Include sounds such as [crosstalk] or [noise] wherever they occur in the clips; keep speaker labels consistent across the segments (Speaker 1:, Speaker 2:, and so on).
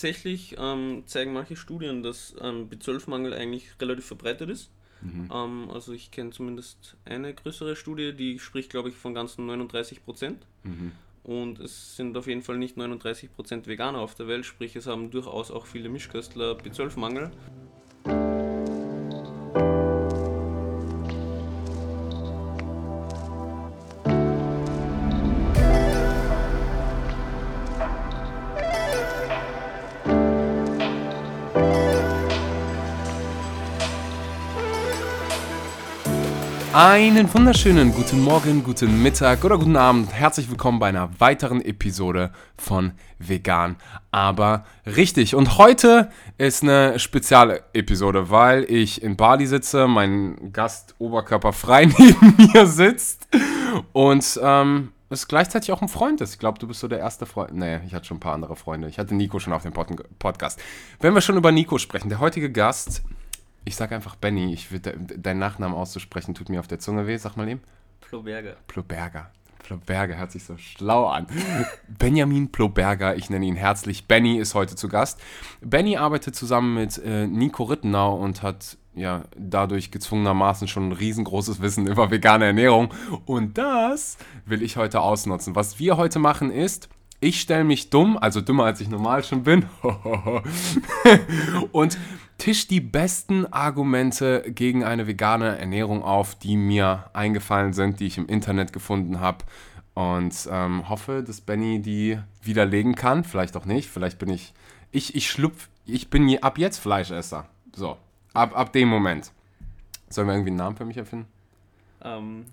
Speaker 1: tatsächlich ähm, zeigen manche Studien, dass ähm, B12-Mangel eigentlich relativ verbreitet ist. Mhm. Ähm, also ich kenne zumindest eine größere Studie, die spricht, glaube ich, von ganzen 39 Prozent. Mhm. Und es sind auf jeden Fall nicht 39 Prozent Veganer auf der Welt, sprich es haben durchaus auch viele Mischköstler B12-Mangel.
Speaker 2: Einen wunderschönen guten Morgen, guten Mittag oder guten Abend. Herzlich willkommen bei einer weiteren Episode von Vegan, aber richtig. Und heute ist eine spezielle Episode, weil ich in Bali sitze, mein Gast oberkörperfrei [laughs] neben mir sitzt und ähm, es gleichzeitig auch ein Freund ist. Ich glaube, du bist so der erste Freund. Nee, ich hatte schon ein paar andere Freunde. Ich hatte Nico schon auf dem Pod Podcast. Wenn wir schon über Nico sprechen, der heutige Gast ich sage einfach Benny. Ich würde deinen Nachnamen auszusprechen, tut mir auf der Zunge weh. Sag mal eben.
Speaker 1: Ploberger.
Speaker 2: Ploberger. Ploberger hört sich so schlau an. Benjamin Ploberger, ich nenne ihn herzlich. Benny ist heute zu Gast. Benny arbeitet zusammen mit äh, Nico Rittenau und hat ja dadurch gezwungenermaßen schon ein riesengroßes Wissen über vegane Ernährung. Und das will ich heute ausnutzen. Was wir heute machen ist, ich stelle mich dumm, also dümmer als ich normal schon bin. [laughs] und tisch die besten Argumente gegen eine vegane Ernährung auf, die mir eingefallen sind, die ich im Internet gefunden habe. Und ähm, hoffe, dass Benny die widerlegen kann. Vielleicht auch nicht. Vielleicht bin ich. Ich, ich schlupf. Ich bin ab jetzt Fleischesser. So. Ab, ab dem Moment. Sollen wir irgendwie einen Namen für mich erfinden?
Speaker 1: Ähm,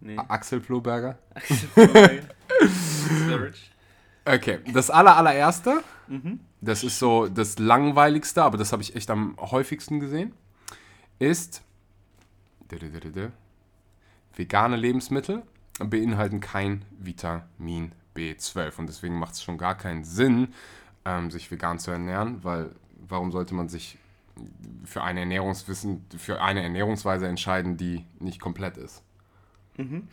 Speaker 2: nee. Axel Floberger? Axel Floberger. [laughs] Okay, das aller, allererste, mhm. Das ist so das langweiligste, aber das habe ich echt am häufigsten gesehen, ist vegane Lebensmittel beinhalten kein Vitamin B12 und deswegen macht es schon gar keinen Sinn, ähm, sich vegan zu ernähren, weil warum sollte man sich für eine Ernährungswissen, für eine Ernährungsweise entscheiden, die nicht komplett ist?
Speaker 1: Mhm.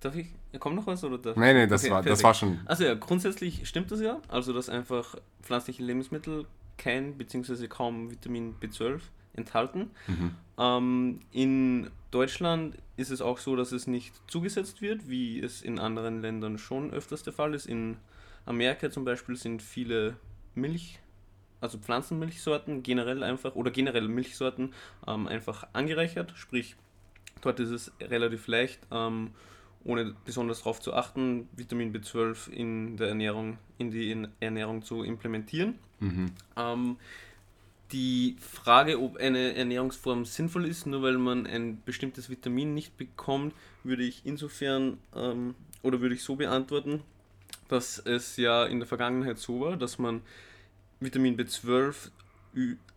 Speaker 1: Darf ich? Kommt noch was? Oder darf
Speaker 2: nee, nee, das, okay, war, das war schon.
Speaker 1: Also ja, grundsätzlich stimmt das ja. Also, dass einfach pflanzliche Lebensmittel kein bzw. kaum Vitamin B12 enthalten. Mhm. Ähm, in Deutschland ist es auch so, dass es nicht zugesetzt wird, wie es in anderen Ländern schon öfters der Fall ist. In Amerika zum Beispiel sind viele Milch, also Pflanzenmilchsorten generell einfach oder generell Milchsorten ähm, einfach angereichert. Sprich, dort ist es relativ leicht. Ähm, ohne besonders darauf zu achten, Vitamin B12 in der Ernährung, in die Ernährung zu implementieren. Mhm. Ähm, die Frage, ob eine Ernährungsform sinnvoll ist, nur weil man ein bestimmtes Vitamin nicht bekommt, würde ich insofern ähm, oder würde ich so beantworten, dass es ja in der Vergangenheit so war, dass man Vitamin B12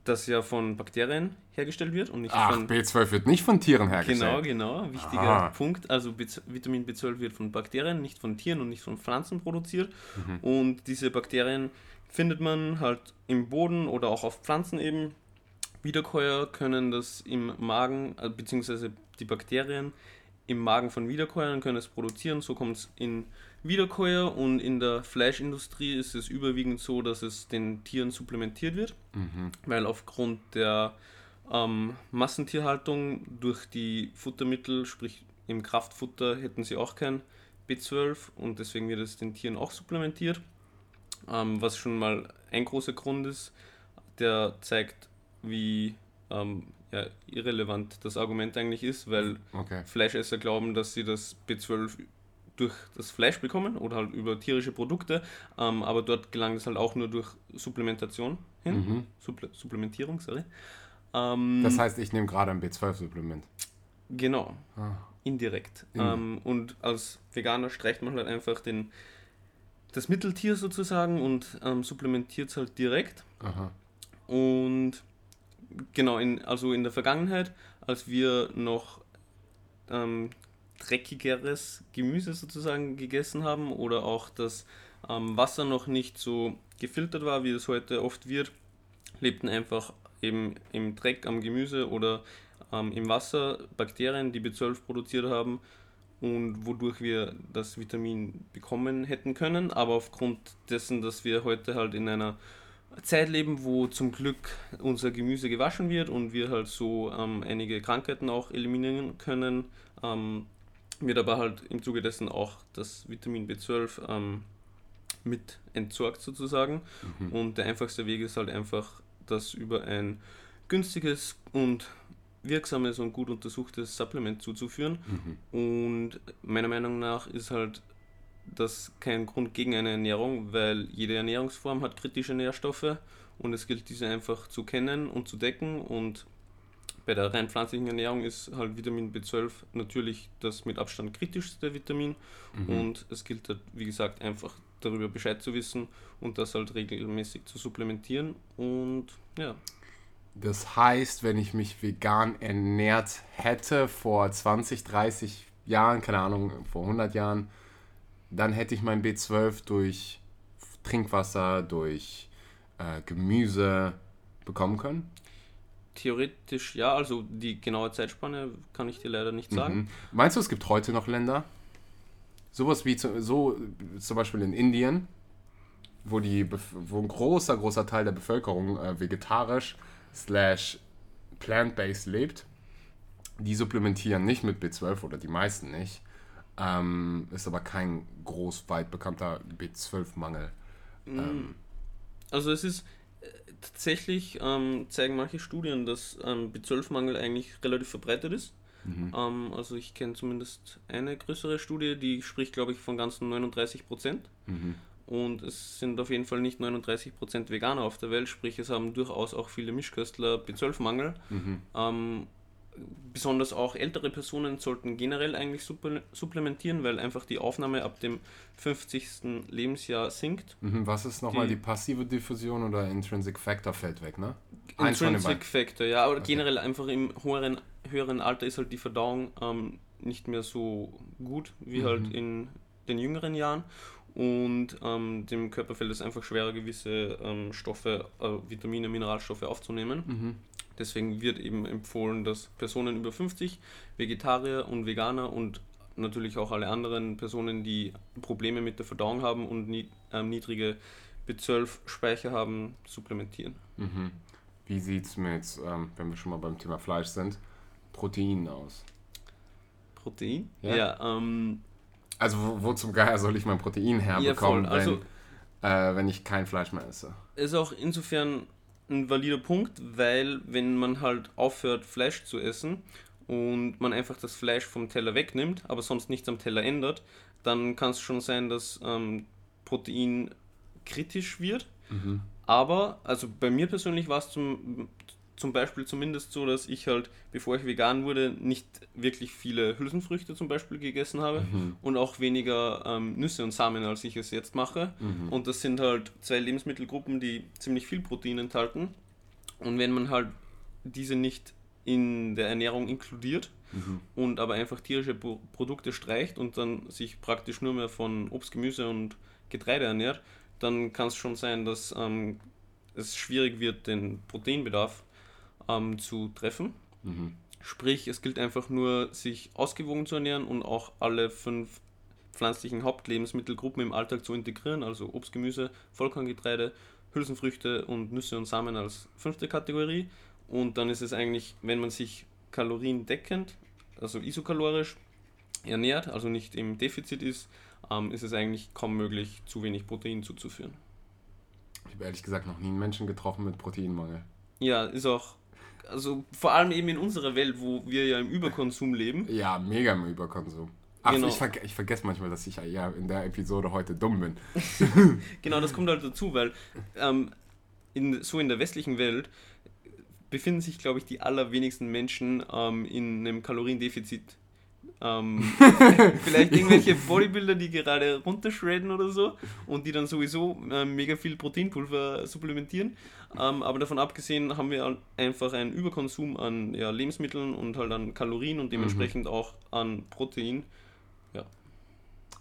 Speaker 1: das ja von Bakterien hergestellt wird und nicht
Speaker 2: Ach,
Speaker 1: von.
Speaker 2: B12 wird nicht von Tieren hergestellt.
Speaker 1: Genau, genau, wichtiger Aha. Punkt. Also B Vitamin B12 wird von Bakterien, nicht von Tieren und nicht von Pflanzen produziert. Mhm. Und diese Bakterien findet man halt im Boden oder auch auf Pflanzen eben. Wiederkäuer können das im Magen, äh, beziehungsweise die Bakterien im Magen von Wiederkäuern können es produzieren. So kommt es in Wiederkäuer und in der Fleischindustrie ist es überwiegend so, dass es den Tieren supplementiert wird, mhm. weil aufgrund der ähm, Massentierhaltung durch die Futtermittel, sprich im Kraftfutter, hätten sie auch kein B12 und deswegen wird es den Tieren auch supplementiert, ähm, was schon mal ein großer Grund ist, der zeigt, wie ähm, ja, irrelevant das Argument eigentlich ist, weil okay. Fleischesser glauben, dass sie das B12 durch das Fleisch bekommen oder halt über tierische Produkte, ähm, aber dort gelangt es halt auch nur durch Supplementation hin. Mhm. Supple Supplementierung, sorry.
Speaker 2: Ähm, das heißt, ich nehme gerade ein B12-Supplement.
Speaker 1: Genau, ah. indirekt. Mhm. Ähm, und als Veganer streicht man halt einfach den, das Mitteltier sozusagen und ähm, supplementiert es halt direkt. Aha. Und genau, in, also in der Vergangenheit, als wir noch ähm, dreckigeres Gemüse sozusagen gegessen haben oder auch das ähm, Wasser noch nicht so gefiltert war, wie es heute oft wird, lebten einfach eben im Dreck am Gemüse oder ähm, im Wasser Bakterien, die B12 produziert haben und wodurch wir das Vitamin bekommen hätten können. Aber aufgrund dessen, dass wir heute halt in einer Zeit leben, wo zum Glück unser Gemüse gewaschen wird und wir halt so ähm, einige Krankheiten auch eliminieren können. Ähm, wird aber halt im Zuge dessen auch das Vitamin B12 ähm, mit entsorgt sozusagen. Mhm. Und der einfachste Weg ist halt einfach, das über ein günstiges und wirksames und gut untersuchtes Supplement zuzuführen. Mhm. Und meiner Meinung nach ist halt das kein Grund gegen eine Ernährung, weil jede Ernährungsform hat kritische Nährstoffe und es gilt diese einfach zu kennen und zu decken und bei der rein pflanzlichen Ernährung ist halt Vitamin B12 natürlich das mit Abstand kritischste Vitamin mhm. und es gilt halt, wie gesagt, einfach darüber Bescheid zu wissen und das halt regelmäßig zu supplementieren und ja.
Speaker 2: Das heißt, wenn ich mich vegan ernährt hätte vor 20, 30 Jahren, keine Ahnung, vor 100 Jahren, dann hätte ich mein B12 durch Trinkwasser, durch äh, Gemüse bekommen können?
Speaker 1: Theoretisch ja, also die genaue Zeitspanne kann ich dir leider nicht sagen. Mhm.
Speaker 2: Meinst du, es gibt heute noch Länder, sowas wie zu, so zum Beispiel in Indien, wo, die, wo ein großer, großer Teil der Bevölkerung äh, vegetarisch slash plant-based lebt, die supplementieren nicht mit B12 oder die meisten nicht. Ähm, ist aber kein groß weit bekannter B12-Mangel. Mhm. Ähm,
Speaker 1: also es ist tatsächlich, ähm, zeigen manche Studien, dass ähm, B12-Mangel eigentlich relativ verbreitet ist. Mhm. Ähm, also ich kenne zumindest eine größere Studie, die spricht, glaube ich, von ganzen 39 Prozent. Mhm. Und es sind auf jeden Fall nicht 39 Prozent Veganer auf der Welt, sprich es haben durchaus auch viele Mischköstler B12-Mangel. Mhm. Besonders auch ältere Personen sollten generell eigentlich supplementieren, weil einfach die Aufnahme ab dem 50. Lebensjahr sinkt.
Speaker 2: Mhm, was ist nochmal die, die, passive Diffusion oder Intrinsic Factor fällt weg, ne?
Speaker 1: Intrinsic Factor, ja, aber okay. generell einfach im höheren, höheren Alter ist halt die Verdauung ähm, nicht mehr so gut wie mhm. halt in den jüngeren Jahren und ähm, dem Körper fällt es einfach schwerer, gewisse ähm, Stoffe, äh, Vitamine, Mineralstoffe aufzunehmen. Mhm. Deswegen wird eben empfohlen, dass Personen über 50, Vegetarier und Veganer und natürlich auch alle anderen Personen, die Probleme mit der Verdauung haben und nie, äh, niedrige B12-Speicher haben, supplementieren.
Speaker 2: Mhm. Wie sieht es mit, ähm, wenn wir schon mal beim Thema Fleisch sind, Proteinen aus?
Speaker 1: Protein? Ja. ja ähm,
Speaker 2: also wo, wo, zum Geier soll ich mein Protein herbekommen, ja, also, wenn, äh, wenn ich kein Fleisch mehr esse?
Speaker 1: Ist auch insofern ein valider Punkt, weil wenn man halt aufhört, Fleisch zu essen und man einfach das Fleisch vom Teller wegnimmt, aber sonst nichts am Teller ändert, dann kann es schon sein, dass ähm, Protein kritisch wird. Mhm. Aber, also bei mir persönlich war es zum, zum Beispiel zumindest so, dass ich halt, bevor ich vegan wurde, nicht wirklich viele Hülsenfrüchte zum Beispiel gegessen habe mhm. und auch weniger ähm, Nüsse und Samen, als ich es jetzt mache. Mhm. Und das sind halt zwei Lebensmittelgruppen, die ziemlich viel Protein enthalten. Und wenn man halt diese nicht in der Ernährung inkludiert mhm. und aber einfach tierische Pro Produkte streicht und dann sich praktisch nur mehr von Obst, Gemüse und Getreide ernährt, dann kann es schon sein, dass ähm, es schwierig wird, den Proteinbedarf ähm, zu treffen. Mhm. Sprich, es gilt einfach nur, sich ausgewogen zu ernähren und auch alle fünf pflanzlichen Hauptlebensmittelgruppen im Alltag zu integrieren, also Obst, Gemüse, Vollkorngetreide, Hülsenfrüchte und Nüsse und Samen als fünfte Kategorie. Und dann ist es eigentlich, wenn man sich kaloriendeckend, also isokalorisch ernährt, also nicht im Defizit ist, ähm, ist es eigentlich kaum möglich, zu wenig Protein zuzuführen.
Speaker 2: Ich habe ehrlich gesagt noch nie einen Menschen getroffen mit Proteinmangel.
Speaker 1: Ja, ist auch also vor allem eben in unserer Welt, wo wir ja im Überkonsum leben.
Speaker 2: Ja, mega im Überkonsum. Ach, genau. ich, ver ich vergesse manchmal, dass ich ja in der Episode heute dumm bin. [laughs]
Speaker 1: genau, das kommt halt dazu, weil ähm, in, so in der westlichen Welt befinden sich, glaube ich, die allerwenigsten Menschen ähm, in einem Kaloriendefizit ähm, [laughs] vielleicht irgendwelche Bodybuilder, die gerade runterschredden oder so und die dann sowieso äh, mega viel Proteinpulver supplementieren. Ähm, aber davon abgesehen haben wir einfach einen Überkonsum an ja, Lebensmitteln und halt an Kalorien und dementsprechend mhm. auch an Protein. Ja.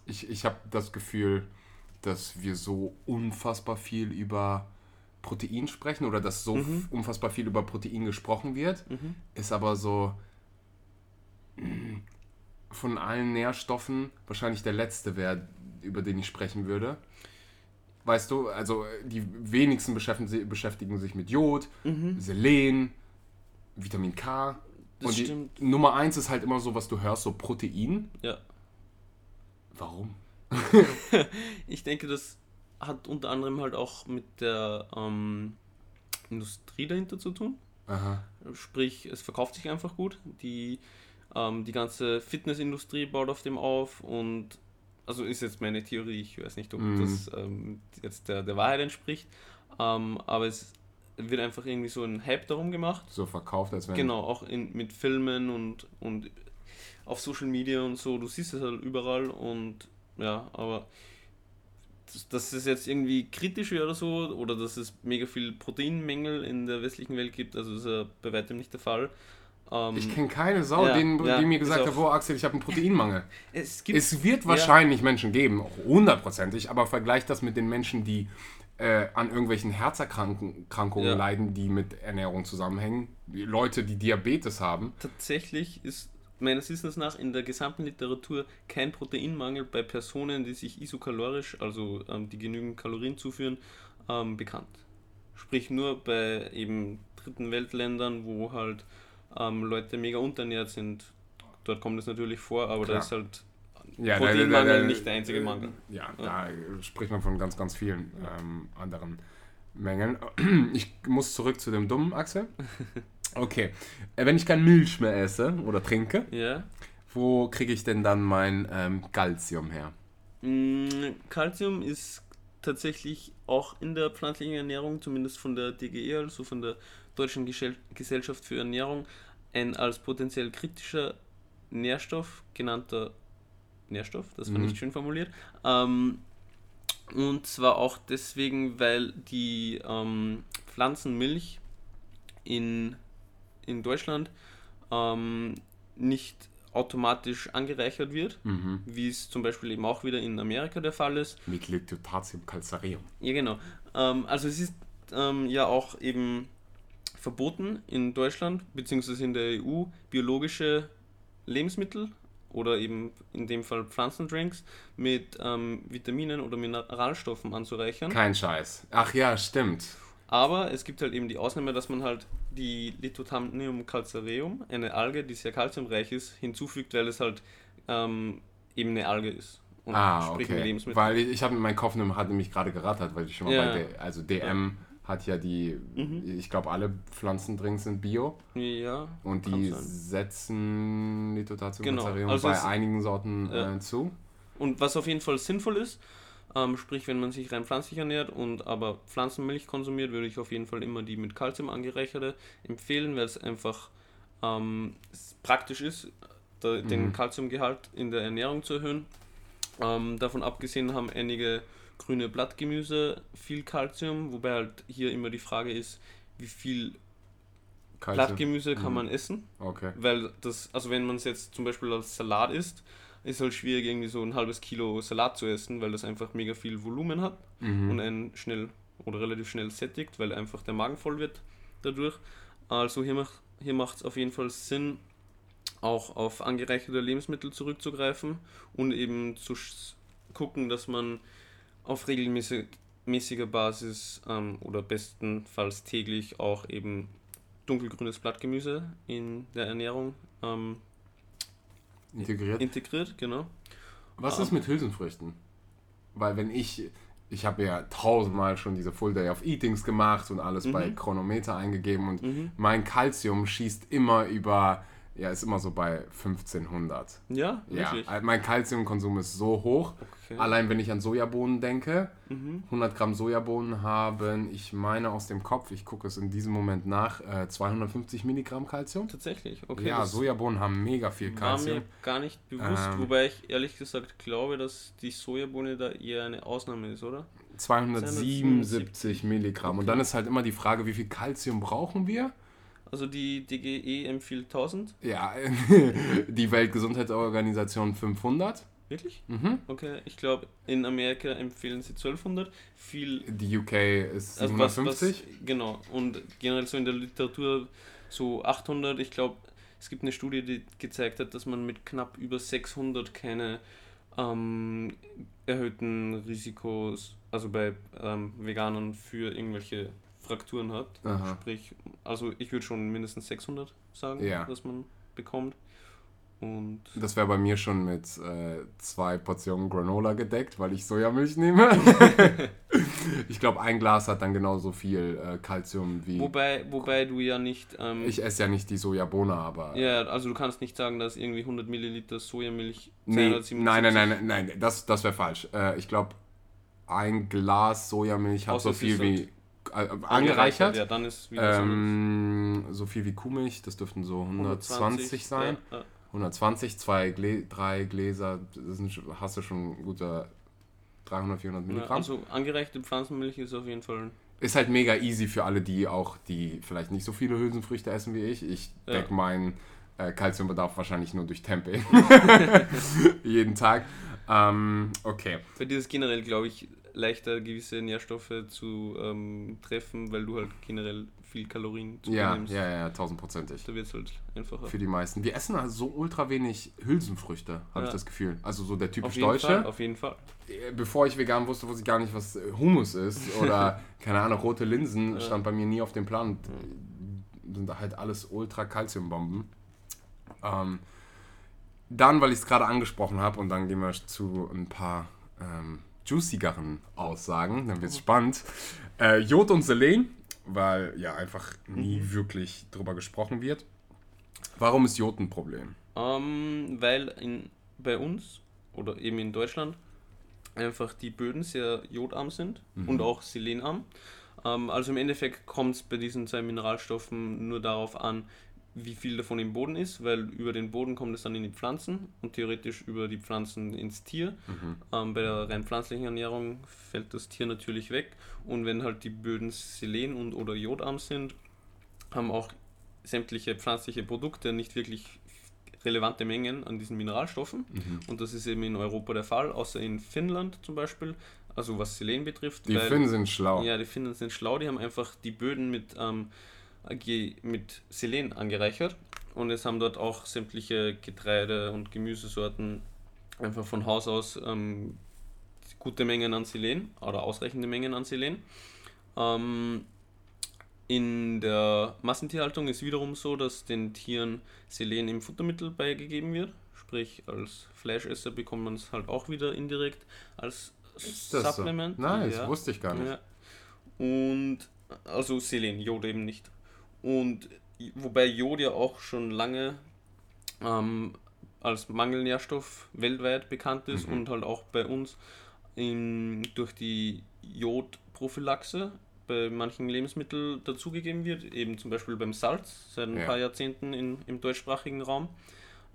Speaker 2: Ich, ich habe das Gefühl, dass wir so unfassbar viel über Protein sprechen oder dass so mhm. unfassbar viel über Protein gesprochen wird, mhm. ist aber so von allen Nährstoffen wahrscheinlich der letzte wäre, über den ich sprechen würde. Weißt du, also die wenigsten beschäftigen, sich mit Jod,
Speaker 1: Mhm.
Speaker 2: Selen, Vitamin K.
Speaker 1: Das
Speaker 2: und
Speaker 1: stimmt.
Speaker 2: Nummer eins ist halt immer so, was du hörst, so Protein.
Speaker 1: Ja.
Speaker 2: Warum? [laughs]
Speaker 1: Ich denke, das hat unter anderem halt auch mit der ähm, Industrie dahinter zu tun.
Speaker 2: Aha.
Speaker 1: Sprich, es verkauft sich einfach gut. Die, ähm, die ganze Fitnessindustrie baut auf dem auf und also ist jetzt meine Theorie, ich weiß nicht, ob
Speaker 2: Mhm.
Speaker 1: das ähm, jetzt der, der Wahrheit entspricht, ähm, aber es wird einfach irgendwie so ein Hype darum gemacht.
Speaker 2: So verkauft, als wenn.
Speaker 1: Genau, auch in, mit Filmen und, und auf Social Media und so, du siehst es halt überall und ja, aber dass- dass es jetzt irgendwie kritisch wäre oder so, oder dass es mega viel Proteinmängel in der westlichen Welt gibt, also ist ja bei weitem nicht der Fall. Ähm,
Speaker 2: Ich kenne keine Sau,
Speaker 1: Ja,
Speaker 2: denen,
Speaker 1: ja,
Speaker 2: die mir gesagt
Speaker 1: auch-
Speaker 2: hat, boah Axel, ich habe einen Proteinmangel. [laughs]
Speaker 1: es gibt
Speaker 2: Es wird wahrscheinlich Menschen geben, hundertprozentig, aber vergleich das mit den Menschen, die äh, an irgendwelchen Herzerkrankungen
Speaker 1: Ja.
Speaker 2: leiden, die mit Ernährung zusammenhängen. Die Leute, die Diabetes haben.
Speaker 1: tatsächlich ist meines Wissens nach in der gesamten Literatur kein Proteinmangel bei Personen, die sich isokalorisch, also ähm, die genügend Kalorien zuführen, ähm, bekannt. Sprich nur bei eben dritten Weltländern, wo halt ähm, Leute mega unterernährt sind. Dort kommt es natürlich vor, aber
Speaker 2: Klar.
Speaker 1: da ist halt
Speaker 2: Ja,
Speaker 1: Proteinmangel nicht der einzige Mangel.
Speaker 2: Ja, da spricht man von ganz, ganz vielen ähm, anderen Mängeln. [clears throat] Ich muss zurück zu dem dummen Axel. [laughs] Okay, äh, wenn ich kein Milch mehr esse oder trinke,
Speaker 1: ja.
Speaker 2: wo kriege ich denn dann mein ähm, Calcium her?
Speaker 1: Mm, Calcium ist tatsächlich auch in der pflanzlichen Ernährung, zumindest von der DGE, also von der Deutschen Gesell Gesellschaft für Ernährung, ein als potenziell kritischer Nährstoff genannter Nährstoff, das war
Speaker 2: Mhm.
Speaker 1: nicht schön formuliert. Ähm, und zwar auch deswegen, weil die ähm, Pflanzenmilch in, in Deutschland ähm, nicht automatisch angereichert wird,
Speaker 2: Mhm.
Speaker 1: wie es zum Beispiel eben auch wieder in Amerika der Fall ist.
Speaker 2: Mit Lactobacillus calcareum.
Speaker 1: Ja, genau. Ähm, also es ist ähm, ja auch eben verboten in Deutschland beziehungsweise in der EU biologische Lebensmittel oder eben in dem Fall Pflanzendrinks mit ähm, Vitaminen oder Mineralstoffen anzureichern.
Speaker 2: Kein Scheiß. Ach ja, stimmt.
Speaker 1: Aber es gibt halt eben die Ausnahme, dass man halt die Lithothamnium calcareum, eine Alge, die sehr kalziumreich ist, hinzufügt, weil es halt ähm, eben eine Alge ist. Und
Speaker 2: Ah, okay.
Speaker 1: Lebensmittel.
Speaker 2: Weil ich, ich habe mein Kopf hat nämlich gerade gerattert, weil ich schon mal
Speaker 1: Ja.
Speaker 2: bei D, also DM hat ja die,
Speaker 1: Mhm.
Speaker 2: ich glaube alle Pflanzendrinks sind Bio
Speaker 1: ja,
Speaker 2: und die
Speaker 1: sein.
Speaker 2: setzen Lithotatium
Speaker 1: Genau, also
Speaker 2: bei einigen Sorten
Speaker 1: Ja.
Speaker 2: äh, zu.
Speaker 1: Und was auf jeden Fall sinnvoll ist, ähm, sprich, wenn man sich rein pflanzlich ernährt und aber Pflanzenmilch konsumiert, würde ich auf jeden Fall immer die mit Kalzium angereicherte empfehlen, weil es einfach ähm, praktisch ist, da, den
Speaker 2: Mhm.
Speaker 1: Kalziumgehalt in der Ernährung zu erhöhen. Ähm, davon abgesehen haben einige grüne Blattgemüse viel Kalzium, wobei halt hier immer die Frage ist, wie viel
Speaker 2: Calcium.
Speaker 1: Blattgemüse kann
Speaker 2: Mhm.
Speaker 1: man essen.
Speaker 2: Okay.
Speaker 1: Weil das, also wenn man es jetzt zum Beispiel als Salat isst, ist halt schwierig, irgendwie so ein halbes Kilo Salat zu essen, weil das einfach mega viel Volumen hat
Speaker 2: Mhm.
Speaker 1: und einen schnell oder relativ schnell sättigt, weil einfach der Magen voll wird dadurch. Also hier macht hier macht es auf jeden Fall Sinn, auch auf angereicherte Lebensmittel zurückzugreifen und eben zu gucken, dass man auf regelmäßig- mäßiger Basis ähm, oder bestenfalls täglich auch eben dunkelgrünes Blattgemüse in der Ernährung ähm,
Speaker 2: Integriert.
Speaker 1: integriert, genau.
Speaker 2: Was
Speaker 1: Ah.
Speaker 2: ist mit Hülsenfrüchten? Weil wenn ich, ich habe ja tausendmal schon diese Full Day of Eatings gemacht und alles bei
Speaker 1: Mhm.
Speaker 2: Chronometer eingegeben und
Speaker 1: Mhm.
Speaker 2: mein Calcium schießt immer über, ja, ist immer so bei 1500.
Speaker 1: Ja,
Speaker 2: Ja,
Speaker 1: wirklich.
Speaker 2: äh, mein Calciumkonsum ist so hoch.
Speaker 1: Okay.
Speaker 2: Allein wenn ich an Sojabohnen denke,
Speaker 1: Mhm.
Speaker 2: 100 Gramm Sojabohnen haben, ich meine aus dem Kopf, ich gucke es in diesem Moment nach, äh, 250 Milligramm Calcium.
Speaker 1: Tatsächlich, okay.
Speaker 2: ja, Sojabohnen haben mega viel
Speaker 1: war mir gar nicht bewusst,
Speaker 2: Ähm.
Speaker 1: wobei ich ehrlich gesagt glaube, dass die Sojabohne da eher eine Ausnahme ist, oder?
Speaker 2: 277 Milligramm. Und dann ist halt immer die Frage, wie viel Calcium brauchen wir?
Speaker 1: Also die DGE empfiehlt 1000.
Speaker 2: Ja, [laughs] die Weltgesundheitsorganisation 500.
Speaker 1: Wirklich?
Speaker 2: Mhm.
Speaker 1: Okay, ich glaube, in Amerika empfehlen sie 1200. Viel
Speaker 2: Die UK ist
Speaker 1: Also was,
Speaker 2: 750.
Speaker 1: was, genau. Und generell so in der Literatur so 800. Ich glaube, es gibt eine Studie, die gezeigt hat, dass man mit knapp über 600 keine ähm, erhöhten Risikos also bei ähm, Veganern für irgendwelche Frakturen hat.
Speaker 2: Aha.
Speaker 1: Sprich, also ich würde schon mindestens 600 sagen,
Speaker 2: Ja.
Speaker 1: dass man bekommt. Und
Speaker 2: Das wäre bei mir schon mit äh, zwei Portionen Granola gedeckt, weil ich Sojamilch nehme. [laughs] ich glaube, ein Glas hat dann genauso viel äh, Kalzium wie.
Speaker 1: wobei, wobei du ja nicht. Ähm,
Speaker 2: ich esse ja nicht die Sojabohne, aber.
Speaker 1: ja, also du kannst nicht sagen, dass irgendwie 100 Milliliter Sojamilch
Speaker 2: Nee,
Speaker 1: 277
Speaker 2: nein, nein, nein, nein, nein, das, das wäre falsch. Äh, ich glaube, ein Glas Sojamilch hat
Speaker 1: Außer
Speaker 2: so viel wie. Äh, angereichert.
Speaker 1: Ja, dann ist wieder
Speaker 2: Ähm, so viel wie Kuhmilch, das dürften so 120 sein.
Speaker 1: Ja, ja.
Speaker 2: 120, zwei Glä drei Gläser, das sind, hast du schon gute 300, 400
Speaker 1: Ja,
Speaker 2: Milligramm.
Speaker 1: also angereichte Pflanzenmilch ist auf jeden Fall.
Speaker 2: Ist halt mega easy für alle, die auch, die vielleicht nicht so viele Hülsenfrüchte essen wie ich. Ich
Speaker 1: Ja.
Speaker 2: decke meinen äh, Kalziumbedarf wahrscheinlich nur durch Tempeh. [laughs] Jeden Tag. Ähm, okay.
Speaker 1: Dir ist generell, glaube ich, leichter gewisse Nährstoffe zu ähm, treffen, weil du halt generell viel Kalorien zu
Speaker 2: Ja,
Speaker 1: nimmst.
Speaker 2: ja, ja, tausendprozentig.
Speaker 1: Da wird es halt einfacher.
Speaker 2: Für die meisten. Wir essen also so ultra wenig Hülsenfrüchte, habe
Speaker 1: Ja.
Speaker 2: ich das Gefühl. Also so der
Speaker 1: Auf
Speaker 2: typisch
Speaker 1: jeden
Speaker 2: Deutsche.
Speaker 1: Fall, auf jeden Fall.
Speaker 2: Äh, Bevor ich vegan wusste, wusste ich gar nicht, was äh, Hummus ist. Oder, [laughs] keine Ahnung, rote Linsen
Speaker 1: Ja.
Speaker 2: stand bei mir nie auf dem Plan. Sind halt alles ultra Calciumbomben. Ähm, dann, weil ich es gerade angesprochen habe, und dann gehen wir zu ein paar ähm, juicigeren Aussagen, dann wird es spannend. Äh, Jod und Selen, weil ja einfach nie wirklich drüber gesprochen wird. Warum ist Jod ein Problem?
Speaker 1: Ähm, weil in, bei uns oder eben in Deutschland einfach die Böden sehr jodarm sind und auch selenarm. Ähm, also im Endeffekt kommt es bei diesen zwei Mineralstoffen nur darauf an, wie viel davon im Boden ist, weil über den Boden kommt es dann in die Pflanzen und theoretisch über die Pflanzen ins Tier. Ähm, bei der rein pflanzlichen Ernährung fällt das Tier natürlich weg und wenn halt die Böden selen- und oder jodarm sind, haben auch sämtliche pflanzliche Produkte nicht wirklich relevante Mengen an diesen Mineralstoffen. Und das ist eben in Europa der Fall, außer in Finnland zum Beispiel, also was Selen betrifft.
Speaker 2: Die
Speaker 1: weil-
Speaker 2: Finnen sind schlau.
Speaker 1: Ja, die Finnen sind schlau, die haben einfach die Böden mit, ähm, mit Selen angereichert. Und es haben dort auch sämtliche Getreide- und Gemüsesorten einfach von Haus aus ähm, gute Mengen an Selen oder ausreichende Mengen an Selen. Ähm, in der Massentierhaltung ist wiederum so, dass den Tieren Selen im Futtermittel beigegeben wird. Sprich, als Fleischesser bekommt man es halt auch wieder indirekt als
Speaker 2: das
Speaker 1: Supplement.
Speaker 2: So? Nice,
Speaker 1: ja.
Speaker 2: wusste ich gar nicht.
Speaker 1: Ja. Und also Selen, Jod eben nicht. Und wobei Jod ja auch schon lange ähm, als Mangelnährstoff weltweit bekannt ist
Speaker 2: Mhm.
Speaker 1: und halt auch bei uns in, durch die Jodprophylaxe bei manchen Lebensmitteln dazugegeben wird, eben zum Beispiel beim Salz seit ein
Speaker 2: Ja.
Speaker 1: paar Jahrzehnten in, im deutschsprachigen Raum.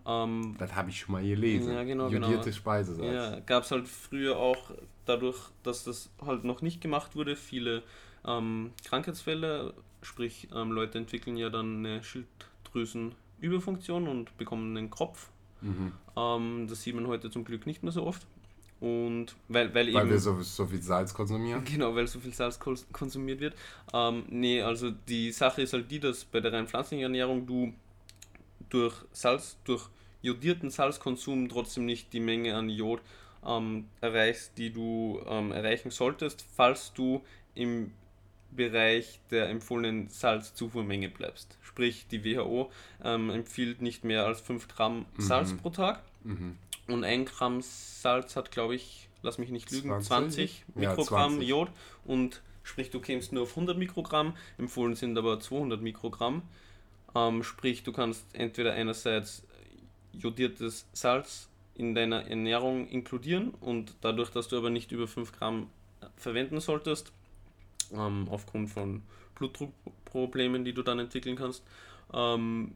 Speaker 1: Ähm,
Speaker 2: Das habe ich schon mal gelesen.
Speaker 1: Ja, genau, genau.
Speaker 2: Jodierte Speisesalz.
Speaker 1: ja, gab es halt früher auch dadurch, dass das halt noch nicht gemacht wurde, viele ähm, Krankheitsfälle. Sprich, ähm, Leute entwickeln ja dann eine Schilddrüsenüberfunktion und bekommen einen Kropf.
Speaker 2: Mhm.
Speaker 1: Ähm, das sieht man heute zum Glück nicht mehr so oft. Und weil, weil,
Speaker 2: Weil
Speaker 1: eben.
Speaker 2: wir so, so viel Salz konsumieren.
Speaker 1: Genau, weil so viel Salz kons- konsumiert wird. Ähm, nee, also die Sache ist halt die, dass bei der rein pflanzlichen Ernährung du durch Salz, durch jodierten Salzkonsum trotzdem nicht die Menge an Jod ähm, erreichst, die du ähm, erreichen solltest, falls du im Bereich der empfohlenen Salzzufuhrmenge bleibst. Sprich, die WHO ähm, empfiehlt nicht mehr als 5 Gramm Salz
Speaker 2: Mhm.
Speaker 1: pro Tag.
Speaker 2: Mhm.
Speaker 1: Und ein Gramm Salz hat, glaube ich, lass mich nicht lügen,
Speaker 2: 20?
Speaker 1: 20,
Speaker 2: Ja,
Speaker 1: Mikrogramm
Speaker 2: 20.
Speaker 1: Jod. Und sprich, du kämst nur auf 100 Mikrogramm, empfohlen sind aber 200 Mikrogramm. Ähm, sprich, du kannst entweder einerseits jodiertes Salz in deiner Ernährung inkludieren und dadurch, dass du aber nicht über 5 Gramm verwenden solltest, ähm, aufgrund von Blutdruckproblemen, die du dann entwickeln kannst, ähm,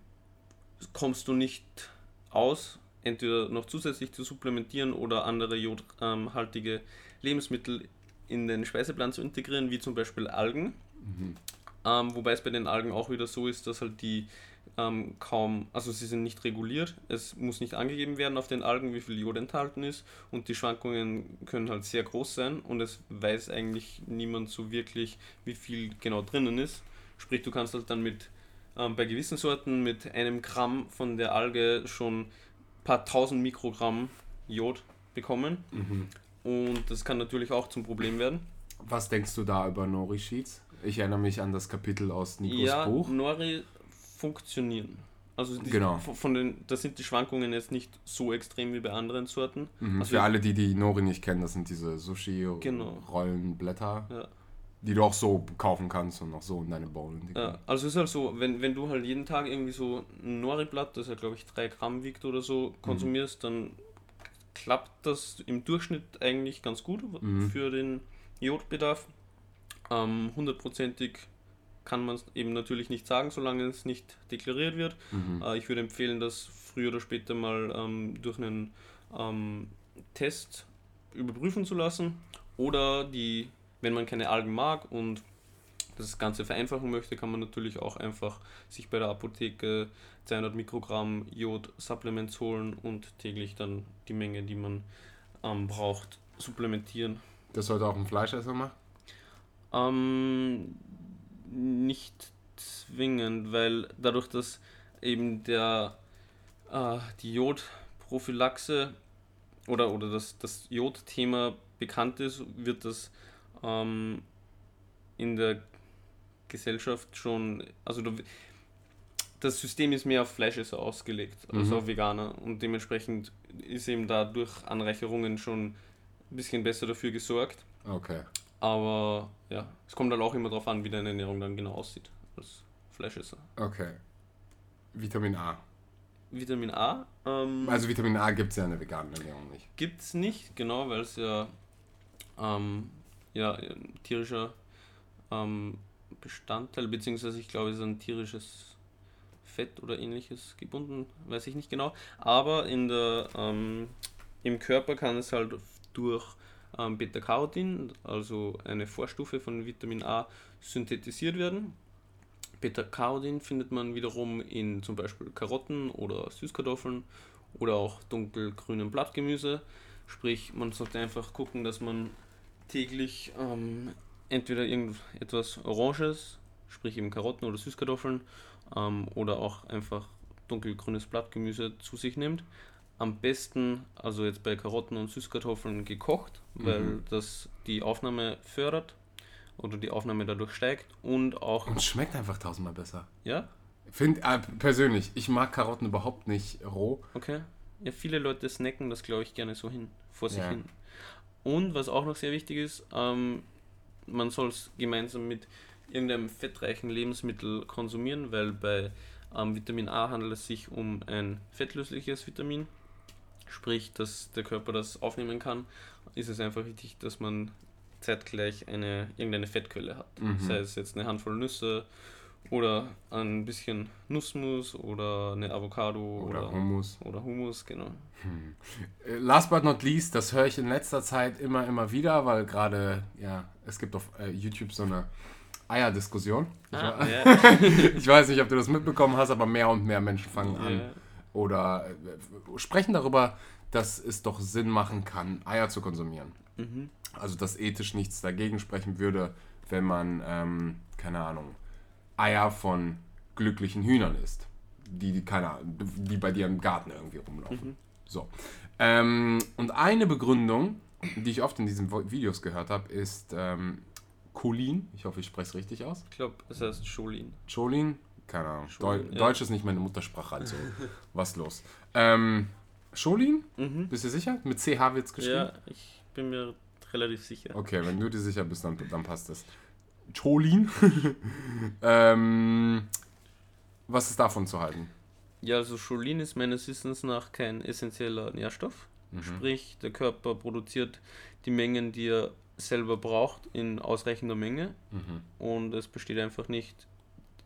Speaker 1: kommst du nicht aus, entweder noch zusätzlich zu supplementieren oder andere jodhaltige Lebensmittel in den Speiseplan zu integrieren, wie zum Beispiel Algen.
Speaker 2: Mhm.
Speaker 1: Ähm, wobei es bei den Algen auch wieder so ist, dass halt die ähm, kaum, also sie sind nicht reguliert, es muss nicht angegeben werden auf den Algen, wie viel Jod enthalten ist und die Schwankungen können halt sehr groß sein und es weiß eigentlich niemand so wirklich, wie viel genau drinnen ist. Sprich, du kannst halt dann mit, ähm, bei gewissen Sorten mit einem Gramm von der Alge schon ein paar tausend Mikrogramm Jod bekommen
Speaker 2: Mhm.
Speaker 1: und das kann natürlich auch zum Problem werden.
Speaker 2: Was denkst du da über Nori-Sheets? Ich erinnere mich an das Kapitel aus Nikos
Speaker 1: ja,
Speaker 2: Buch.
Speaker 1: Nori funktionieren. Also die,
Speaker 2: Genau.
Speaker 1: von- den, da sind die Schwankungen jetzt nicht so extrem wie bei anderen Sorten.
Speaker 2: Mhm.
Speaker 1: Also
Speaker 2: Für alle, die die Nori nicht kennen, das sind diese Sushi-Rollenblätter,
Speaker 1: Ja.
Speaker 2: die du auch so kaufen kannst und auch so in deine Bowl integrieren.
Speaker 1: Ja, also es ist halt so, wenn, wenn du halt jeden Tag irgendwie so ein Nori-Blatt, das ja glaube ich 3 Gramm wiegt oder so, konsumierst, dann klappt das im Durchschnitt eigentlich ganz gut
Speaker 2: Mhm.
Speaker 1: für den Jodbedarf. Ähm, Hundertprozentig kann man es eben natürlich nicht sagen, solange es nicht deklariert wird.
Speaker 2: Mhm.
Speaker 1: Äh, ich würde empfehlen, das früher oder später mal ähm, durch einen ähm, Test überprüfen zu lassen. Oder die, wenn man keine Algen mag und das Ganze vereinfachen möchte, kann man natürlich auch einfach sich bei der Apotheke 200 Mikrogramm Jod-Supplements holen und täglich dann die Menge, die man ähm, braucht, supplementieren.
Speaker 2: Das sollte auch ein Fleischesser machen?
Speaker 1: Ähm, nicht zwingend, weil dadurch, dass eben der äh, die Jodprophylaxe oder, oder das, das Jodthema bekannt ist, wird das ähm, in der Gesellschaft schon, also da, das System ist mehr auf Fleischesser ausgelegt, als
Speaker 2: Mhm.
Speaker 1: auf Veganer und dementsprechend ist eben da durch Anreicherungen schon ein bisschen besser dafür gesorgt.
Speaker 2: Okay.
Speaker 1: Aber ja, es kommt halt auch immer darauf an, wie deine Ernährung dann genau aussieht als Fleischesser.
Speaker 2: Okay. Vitamin A.
Speaker 1: Vitamin A ähm,
Speaker 2: Also Vitamin A gibt es ja in der veganen Ernährung nicht.
Speaker 1: gibt es nicht, genau, weil es ja, ähm, ja ein tierischer ähm, Bestandteil, beziehungsweise ich glaube, es ist ein tierisches Fett oder ähnliches gebunden, weiß ich nicht genau. Aber in der, ähm, im Körper kann es halt durch ähm, Beta-Carotin, also eine Vorstufe von Vitamin A, synthetisiert werden. Beta-Carotin findet man wiederum in zum Beispiel Karotten oder Süßkartoffeln oder auch dunkelgrünem Blattgemüse. Sprich, man sollte einfach gucken, dass man täglich ähm, entweder irgendetwas Oranges, sprich eben Karotten oder Süßkartoffeln, ähm, oder auch einfach dunkelgrünes Blattgemüse zu sich nimmt. Am besten, also jetzt bei Karotten und Süßkartoffeln gekocht, weil
Speaker 2: Mhm.
Speaker 1: das die Aufnahme fördert oder die Aufnahme dadurch steigt und auch,
Speaker 2: Und es schmeckt einfach tausendmal besser.
Speaker 1: ja,
Speaker 2: Find, äh, persönlich, ich mag Karotten überhaupt nicht roh.
Speaker 1: Okay. Ja, viele Leute snacken das, glaube ich, gerne so hin, vor sich
Speaker 2: Ja.
Speaker 1: hin. Und was auch noch sehr wichtig ist, ähm, man soll es gemeinsam mit irgendeinem fettreichen Lebensmittel konsumieren, weil bei ähm, Vitamin A handelt es sich um ein fettlösliches Vitamin, sprich, dass der Körper das aufnehmen kann, ist es einfach wichtig, dass man zeitgleich eine, irgendeine Fettquelle hat.
Speaker 2: Mhm.
Speaker 1: Sei es jetzt eine Handvoll Nüsse oder ein bisschen Nussmus oder eine Avocado
Speaker 2: Oder
Speaker 1: oder,
Speaker 2: Hummus.
Speaker 1: oder Hummus, genau.
Speaker 2: Äh, Last but not least, das höre ich in letzter Zeit immer, immer wieder, weil gerade, ja, es gibt auf äh, YouTube so eine Eierdiskussion. Ich,
Speaker 1: Ah,
Speaker 2: wa-
Speaker 1: ja. [laughs]
Speaker 2: ich weiß nicht, ob du das mitbekommen hast, aber mehr und mehr Menschen fangen an
Speaker 1: ja.
Speaker 2: Oder äh, sprechen darüber, dass es doch Sinn machen kann, Eier zu konsumieren.
Speaker 1: Mhm.
Speaker 2: Also, dass ethisch nichts dagegen sprechen würde, wenn man, ähm, keine Ahnung, Eier von glücklichen Hühnern isst. Die, die, keine Ahnung, die bei dir im Garten irgendwie rumlaufen.
Speaker 1: Mhm.
Speaker 2: So. Ähm, und eine Begründung, die ich oft in diesen Videos gehört habe, ist ähm, Cholin. Ich hoffe, ich spreche es richtig aus.
Speaker 1: Ich glaube, es heißt Cholin.
Speaker 2: Cholin? Keine Ahnung. Deu
Speaker 1: ja.
Speaker 2: Deutsch ist nicht meine Muttersprache, also [laughs] was los. Ähm, Cholin?
Speaker 1: Mhm.
Speaker 2: Bist du sicher? Mit CH wird's geschrieben?
Speaker 1: Ja, ich bin mir relativ sicher.
Speaker 2: Okay, wenn du dir sicher bist, dann, dann passt das. Cholin? [laughs] ähm, was ist davon zu halten?
Speaker 1: Ja, also Cholin ist meines Wissens nach kein essentieller Nährstoff.
Speaker 2: Mhm.
Speaker 1: Sprich, der Körper produziert die Mengen, die er selber braucht, in ausreichender Menge.
Speaker 2: Mhm.
Speaker 1: Und es besteht einfach nicht,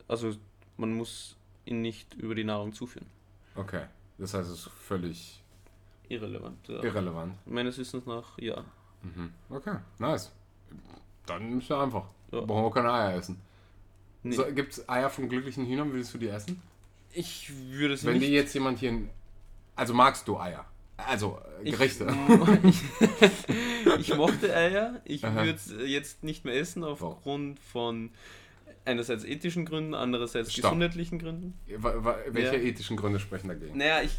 Speaker 1: also man muss ihn nicht über die Nahrung zuführen.
Speaker 2: Okay, das heißt, es ist völlig
Speaker 1: Irrelevant. Ja.
Speaker 2: irrelevant.
Speaker 1: Meines Wissens nach, ja.
Speaker 2: Mhm. Okay, nice. Dann ist ja einfach.
Speaker 1: Ja.
Speaker 2: Brauchen wir keine Eier essen.
Speaker 1: Nee,
Speaker 2: So, Gibt es Eier von glücklichen Hühnern? Würdest du die essen?
Speaker 1: ich würde es
Speaker 2: Wenn
Speaker 1: nicht
Speaker 2: dir jetzt jemand hier... Also magst du Eier? Also äh, Gerichte?
Speaker 1: Ich, [laughs] [laughs] ich mochte Eier. Ich würde es jetzt nicht mehr essen aufgrund von einerseits ethischen Gründen, andererseits
Speaker 2: Stopp.
Speaker 1: gesundheitlichen Gründen.
Speaker 2: Welche
Speaker 1: Ja.
Speaker 2: ethischen Gründe sprechen dagegen?
Speaker 1: Naja, ich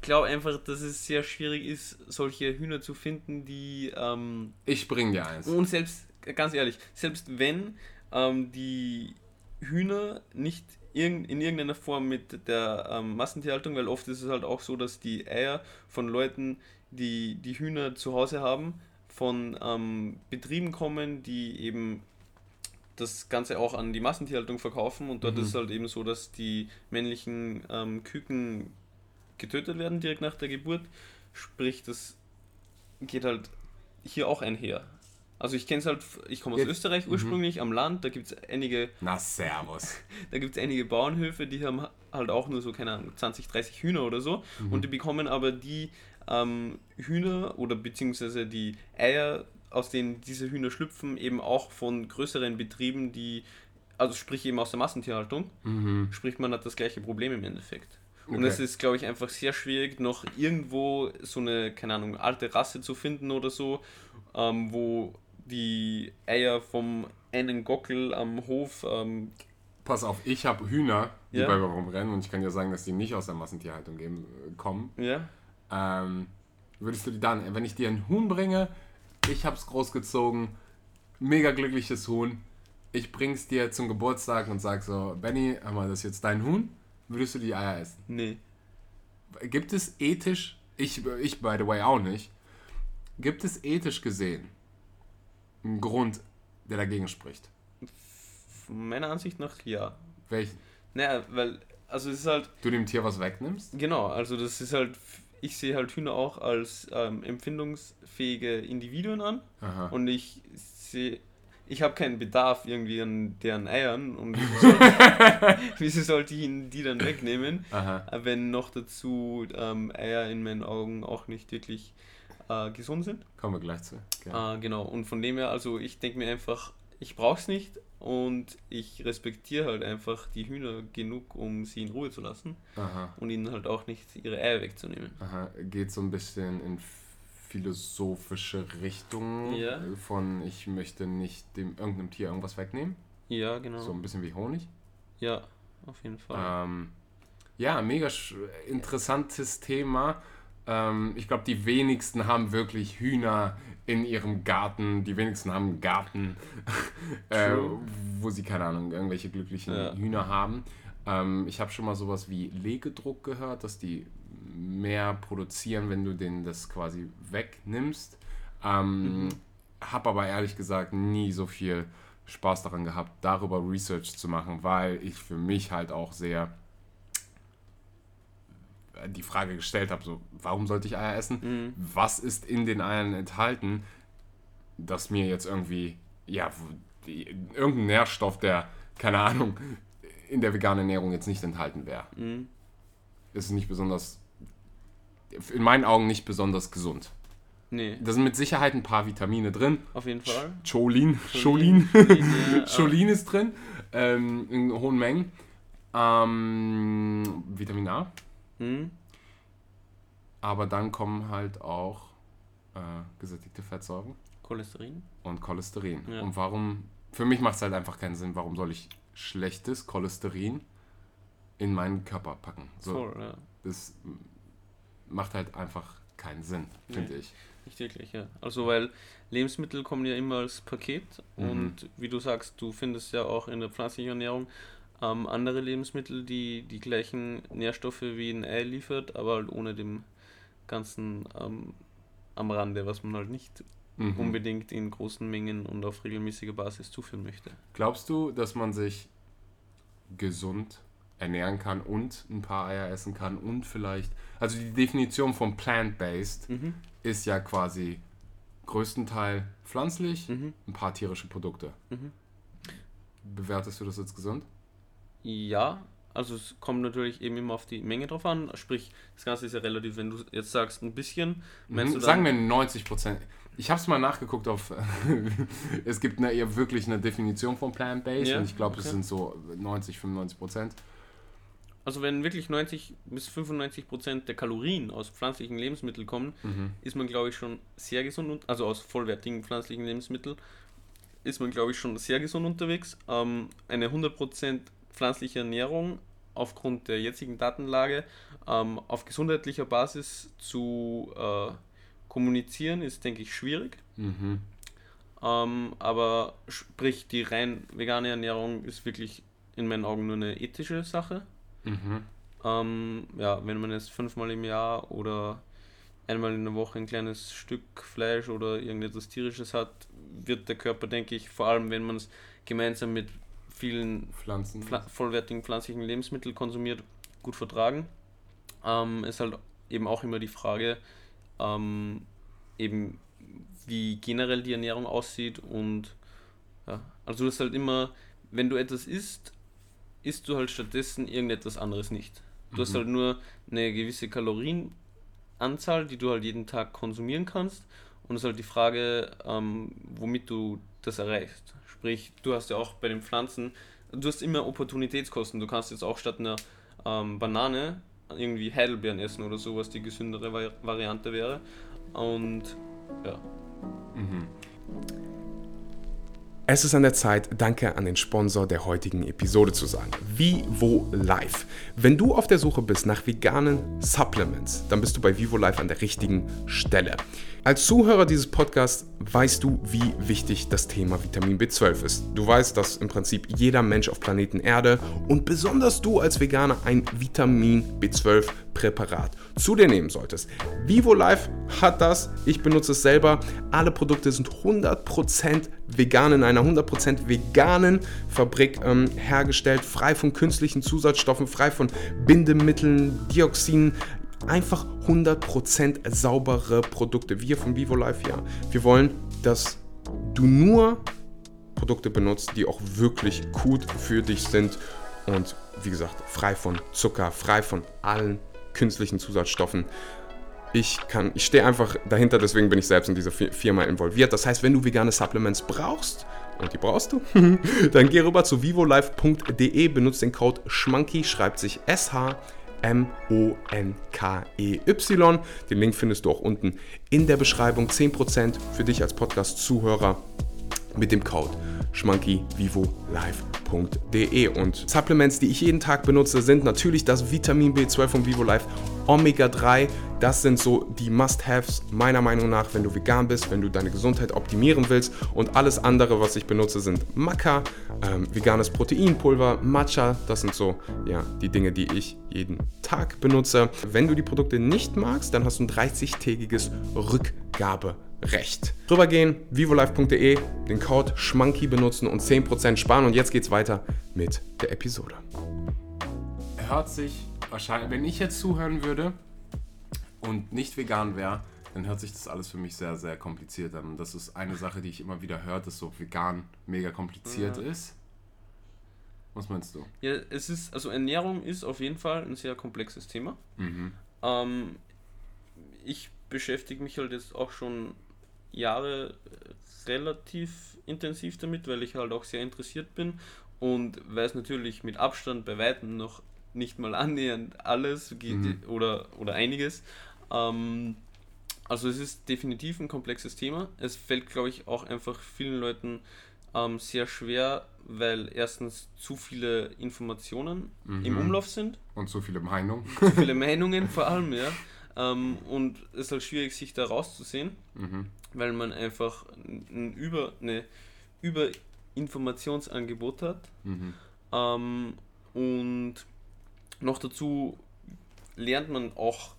Speaker 1: glaube einfach, dass es sehr schwierig ist, solche Hühner zu finden, die. Ähm,
Speaker 2: ich bring dir eins.
Speaker 1: Und selbst, ganz ehrlich, selbst wenn ähm, die Hühner nicht in irgendeiner Form mit der ähm, Massentierhaltung, weil oft ist es halt auch so, dass die Eier von Leuten, die die Hühner zu Hause haben, von ähm, Betrieben kommen, die eben das Ganze auch an die Massentierhaltung verkaufen und dort mhm. ist es halt eben so, dass die männlichen ähm, Küken getötet werden direkt nach der Geburt. Sprich, das geht halt hier auch einher. Also ich kenne es halt, ich komme aus Jetzt, Österreich mhm. ursprünglich am Land, da gibt es einige.
Speaker 2: Na servus. [laughs]
Speaker 1: da gibt es einige Bauernhöfe, die haben halt auch nur so, keine Ahnung, 20, 30 Hühner oder so. Mhm. Und die bekommen aber die ähm, Hühner oder beziehungsweise die Eier, aus denen diese Hühner schlüpfen, eben auch von größeren Betrieben, die, also sprich eben aus der Massentierhaltung. Mhm. Sprich, man hat das gleiche Problem im Endeffekt. Okay. Und es ist, glaube ich, einfach sehr schwierig, noch irgendwo so eine, keine Ahnung, alte Rasse zu finden oder so, ähm, wo die Eier vom einen Gockel am Hof. Ähm,
Speaker 2: Pass auf, ich habe Hühner, die ja. bei mir rumrennen und ich kann dir sagen, dass die nicht aus der Massentierhaltung geben, äh, kommen. Ja. Ähm, würdest du die dann, wenn ich dir ein Huhn bringe, ich habe es großgezogen, mega glückliches Huhn, ich bring's dir zum Geburtstag und sag so, Benny, hör mal, das ist jetzt dein Huhn, würdest du die Eier essen? Nee. Gibt es ethisch, ich, ich by the way auch nicht, gibt es ethisch gesehen ein Grund, der dagegen spricht?
Speaker 1: Meiner Ansicht nach ja.
Speaker 2: Welchen?
Speaker 1: Naja, weil, also es ist halt.
Speaker 2: Du dem Tier was wegnimmst?
Speaker 1: Genau, also das ist halt, ich sehe halt Hühner auch als ähm, empfindungsfähige Individuen an. Aha. Und ich sehe, ich habe keinen Bedarf irgendwie an deren Eiern und [laughs] wieso sollte ich ihnen die dann wegnehmen, Aha. wenn noch dazu ähm, Eier in meinen Augen auch nicht wirklich äh, gesund sind.
Speaker 2: Kommen wir gleich zu.
Speaker 1: Äh, genau, und von dem her, also ich denke mir einfach, ich brauche es nicht und ich respektiere halt einfach die Hühner genug, um sie in Ruhe zu lassen Aha. und ihnen halt auch nicht ihre Eier wegzunehmen.
Speaker 2: Aha, geht so ein bisschen in philosophische Richtung ja. von ich möchte nicht dem irgendeinem Tier irgendwas wegnehmen.
Speaker 1: Ja, genau.
Speaker 2: So ein bisschen wie Honig.
Speaker 1: Ja, auf jeden Fall.
Speaker 2: Ähm, ja, mega interessantes Thema. Ähm, ich glaube, die wenigsten haben wirklich Hühner in ihrem Garten. Die wenigsten haben einen Garten, [laughs] äh, wo sie, keine Ahnung, irgendwelche glücklichen ja. Hühner haben. Ähm, ich habe schon mal sowas wie Legedruck gehört, dass die mehr produzieren, wenn du denen das quasi wegnimmst. Ähm, mhm. Habe aber ehrlich gesagt nie so viel Spaß daran gehabt, darüber Research zu machen, weil ich für mich halt auch sehr die Frage gestellt habe, so, warum sollte ich Eier essen? Mhm. Was ist in den Eiern enthalten, dass mir jetzt irgendwie, ja, irgendein Nährstoff, der, keine Ahnung, in der veganen Ernährung jetzt nicht enthalten wäre. Mhm. Ist nicht besonders, in meinen Augen nicht besonders gesund. Nee. Da sind mit Sicherheit ein paar Vitamine drin.
Speaker 1: Auf jeden Fall.
Speaker 2: Cholin. Cholin. Cholin, [laughs] Cholin ist drin. Ähm, in hohen Mengen. Ähm, Vitamin A. Mhm. Aber dann kommen halt auch äh, gesättigte Fettsäuren.
Speaker 1: Cholesterin.
Speaker 2: Und Cholesterin. Ja. Und warum, für mich macht es halt einfach keinen Sinn, warum soll ich schlechtes Cholesterin in meinen Körper packen? So, Voll, ja. Das macht halt einfach keinen Sinn, finde nee, ich.
Speaker 1: Nicht wirklich, ja. Also weil Lebensmittel kommen ja immer als Paket mhm. und wie du sagst, du findest ja auch in der pflanzlichen Ernährung ähm, andere Lebensmittel, die die gleichen Nährstoffe wie ein Ei liefert, aber halt ohne dem ganzen ähm, am Rande, was man halt nicht mhm. unbedingt in großen Mengen und auf regelmäßiger Basis zuführen möchte.
Speaker 2: Glaubst du, dass man sich gesund ernähren kann und ein paar Eier essen kann und vielleicht, also die Definition von plant-based mhm. ist ja quasi größtenteils pflanzlich, mhm. ein paar tierische Produkte. Mhm. Bewertest du das als gesund?
Speaker 1: Ja, also es kommt natürlich eben immer auf die Menge drauf an. Sprich, das Ganze ist ja relativ, wenn du jetzt sagst ein bisschen,
Speaker 2: meinst mhm, du Sagen wir 90 Prozent. Ich habe es mal nachgeguckt auf, [laughs] es gibt eine, eher wirklich eine Definition von Plant-Based ja, und ich glaube, okay. es sind so 90, 95 Prozent.
Speaker 1: Also wenn wirklich 90 bis 95 Prozent der Kalorien aus pflanzlichen Lebensmitteln kommen, mhm. ist man glaube ich schon sehr gesund, also aus vollwertigen pflanzlichen Lebensmitteln, ist man glaube ich schon sehr gesund unterwegs. Ähm, eine 100 Prozent pflanzliche Ernährung aufgrund der jetzigen Datenlage ähm, auf gesundheitlicher Basis zu äh, kommunizieren, ist, denke ich, schwierig. Mhm. Ähm, aber sprich, die rein vegane Ernährung ist wirklich in meinen Augen nur eine ethische Sache. Mhm. Ähm, ja, wenn man jetzt fünfmal im Jahr oder einmal in der Woche ein kleines Stück Fleisch oder irgendetwas tierisches hat, wird der Körper, denke ich, vor allem wenn man es gemeinsam mit vielen Pflanzen. Pfl vollwertigen pflanzlichen Lebensmitteln konsumiert, gut vertragen. Ähm, ist halt eben auch immer die Frage, ähm, eben wie generell die Ernährung aussieht und ja, also das ist halt immer, wenn du etwas isst, isst du halt stattdessen irgendetwas anderes nicht. Du mhm. hast halt nur eine gewisse Kalorienanzahl, die du halt jeden Tag konsumieren kannst und es ist halt die Frage, ähm, womit du das erreichst. Sprich, du hast ja auch bei den Pflanzen, du hast immer Opportunitätskosten. Du kannst jetzt auch statt einer ähm, Banane irgendwie Heidelbeeren essen oder so, was die gesündere Vari Variante wäre. Und ja. Mhm.
Speaker 3: Es ist an der Zeit, Danke an den Sponsor der heutigen Episode zu sagen. Vivo Life. Wenn du auf der Suche bist nach veganen Supplements, dann bist du bei Vivo Life an der richtigen Stelle. Als Zuhörer dieses Podcasts weißt du, wie wichtig das Thema Vitamin B12 ist. Du weißt, dass im Prinzip jeder Mensch auf Planeten Erde und besonders du als Veganer ein Vitamin B12 Präparat zu dir nehmen solltest. Vivo Life hat das, ich benutze es selber. Alle Produkte sind 100% vegan in einer 100% veganen Fabrik ähm, hergestellt, frei von künstlichen Zusatzstoffen, frei von Bindemitteln, Dioxinen, einfach 100% saubere Produkte. Wir von Vivo Life, ja. Wir wollen, dass du nur Produkte benutzt, die auch wirklich gut für dich sind und wie gesagt, frei von Zucker, frei von allen künstlichen Zusatzstoffen. Ich kann, ich stehe einfach dahinter, deswegen bin ich selbst in dieser Firma involviert. Das heißt, wenn du vegane Supplements brauchst, und die brauchst du, [laughs] dann geh rüber zu vivolife.de, benutze den Code SCHMANKY, schreibt sich SH M-O-N-K-E-Y. Den Link findest du auch unten in der Beschreibung. 10% für dich als Podcast-Zuhörer mit dem Code schmankyvivolife.de. Und Supplements, die ich jeden Tag benutze, sind natürlich das Vitamin B12 von Vivo Life Omega 3. Das sind so die Must-Haves meiner Meinung nach, wenn du vegan bist, wenn du deine Gesundheit optimieren willst. Und alles andere, was ich benutze, sind Maca, ähm, veganes Proteinpulver, Matcha. Das sind so ja, die Dinge, die ich jeden Tag benutze. Wenn du die Produkte nicht magst, dann hast du ein 30-tägiges Rückgaberecht. Rübergehen, vivolife.de, den Code SCHMANKY benutzen und 10% sparen. Und jetzt geht's weiter mit der Episode. Er hört sich wahrscheinlich, wenn ich jetzt zuhören würde und nicht vegan wäre, dann hört sich das alles für mich sehr, sehr kompliziert an. Und das ist eine Sache, die ich immer wieder höre, dass so vegan mega kompliziert ja. ist. Was meinst du?
Speaker 1: Ja, es ist, also Ernährung ist auf jeden Fall ein sehr komplexes Thema. Mhm. Ähm, ich beschäftige mich halt jetzt auch schon Jahre relativ intensiv damit, weil ich halt auch sehr interessiert bin und weiß natürlich mit Abstand bei weitem noch nicht mal annähernd alles mhm. oder, oder einiges. Ähm, also es ist definitiv ein komplexes Thema. Es fällt, glaube ich, auch einfach vielen Leuten ähm, sehr schwer, weil erstens zu viele Informationen mhm. im Umlauf sind.
Speaker 3: Und zu viele Meinungen.
Speaker 1: Zu viele [laughs] Meinungen vor allem, ja. Ähm, und es ist halt schwierig, sich da rauszusehen, mhm. weil man einfach ein Über, eine Überinformationsangebot hat. Mhm. Ähm, und noch dazu lernt man auch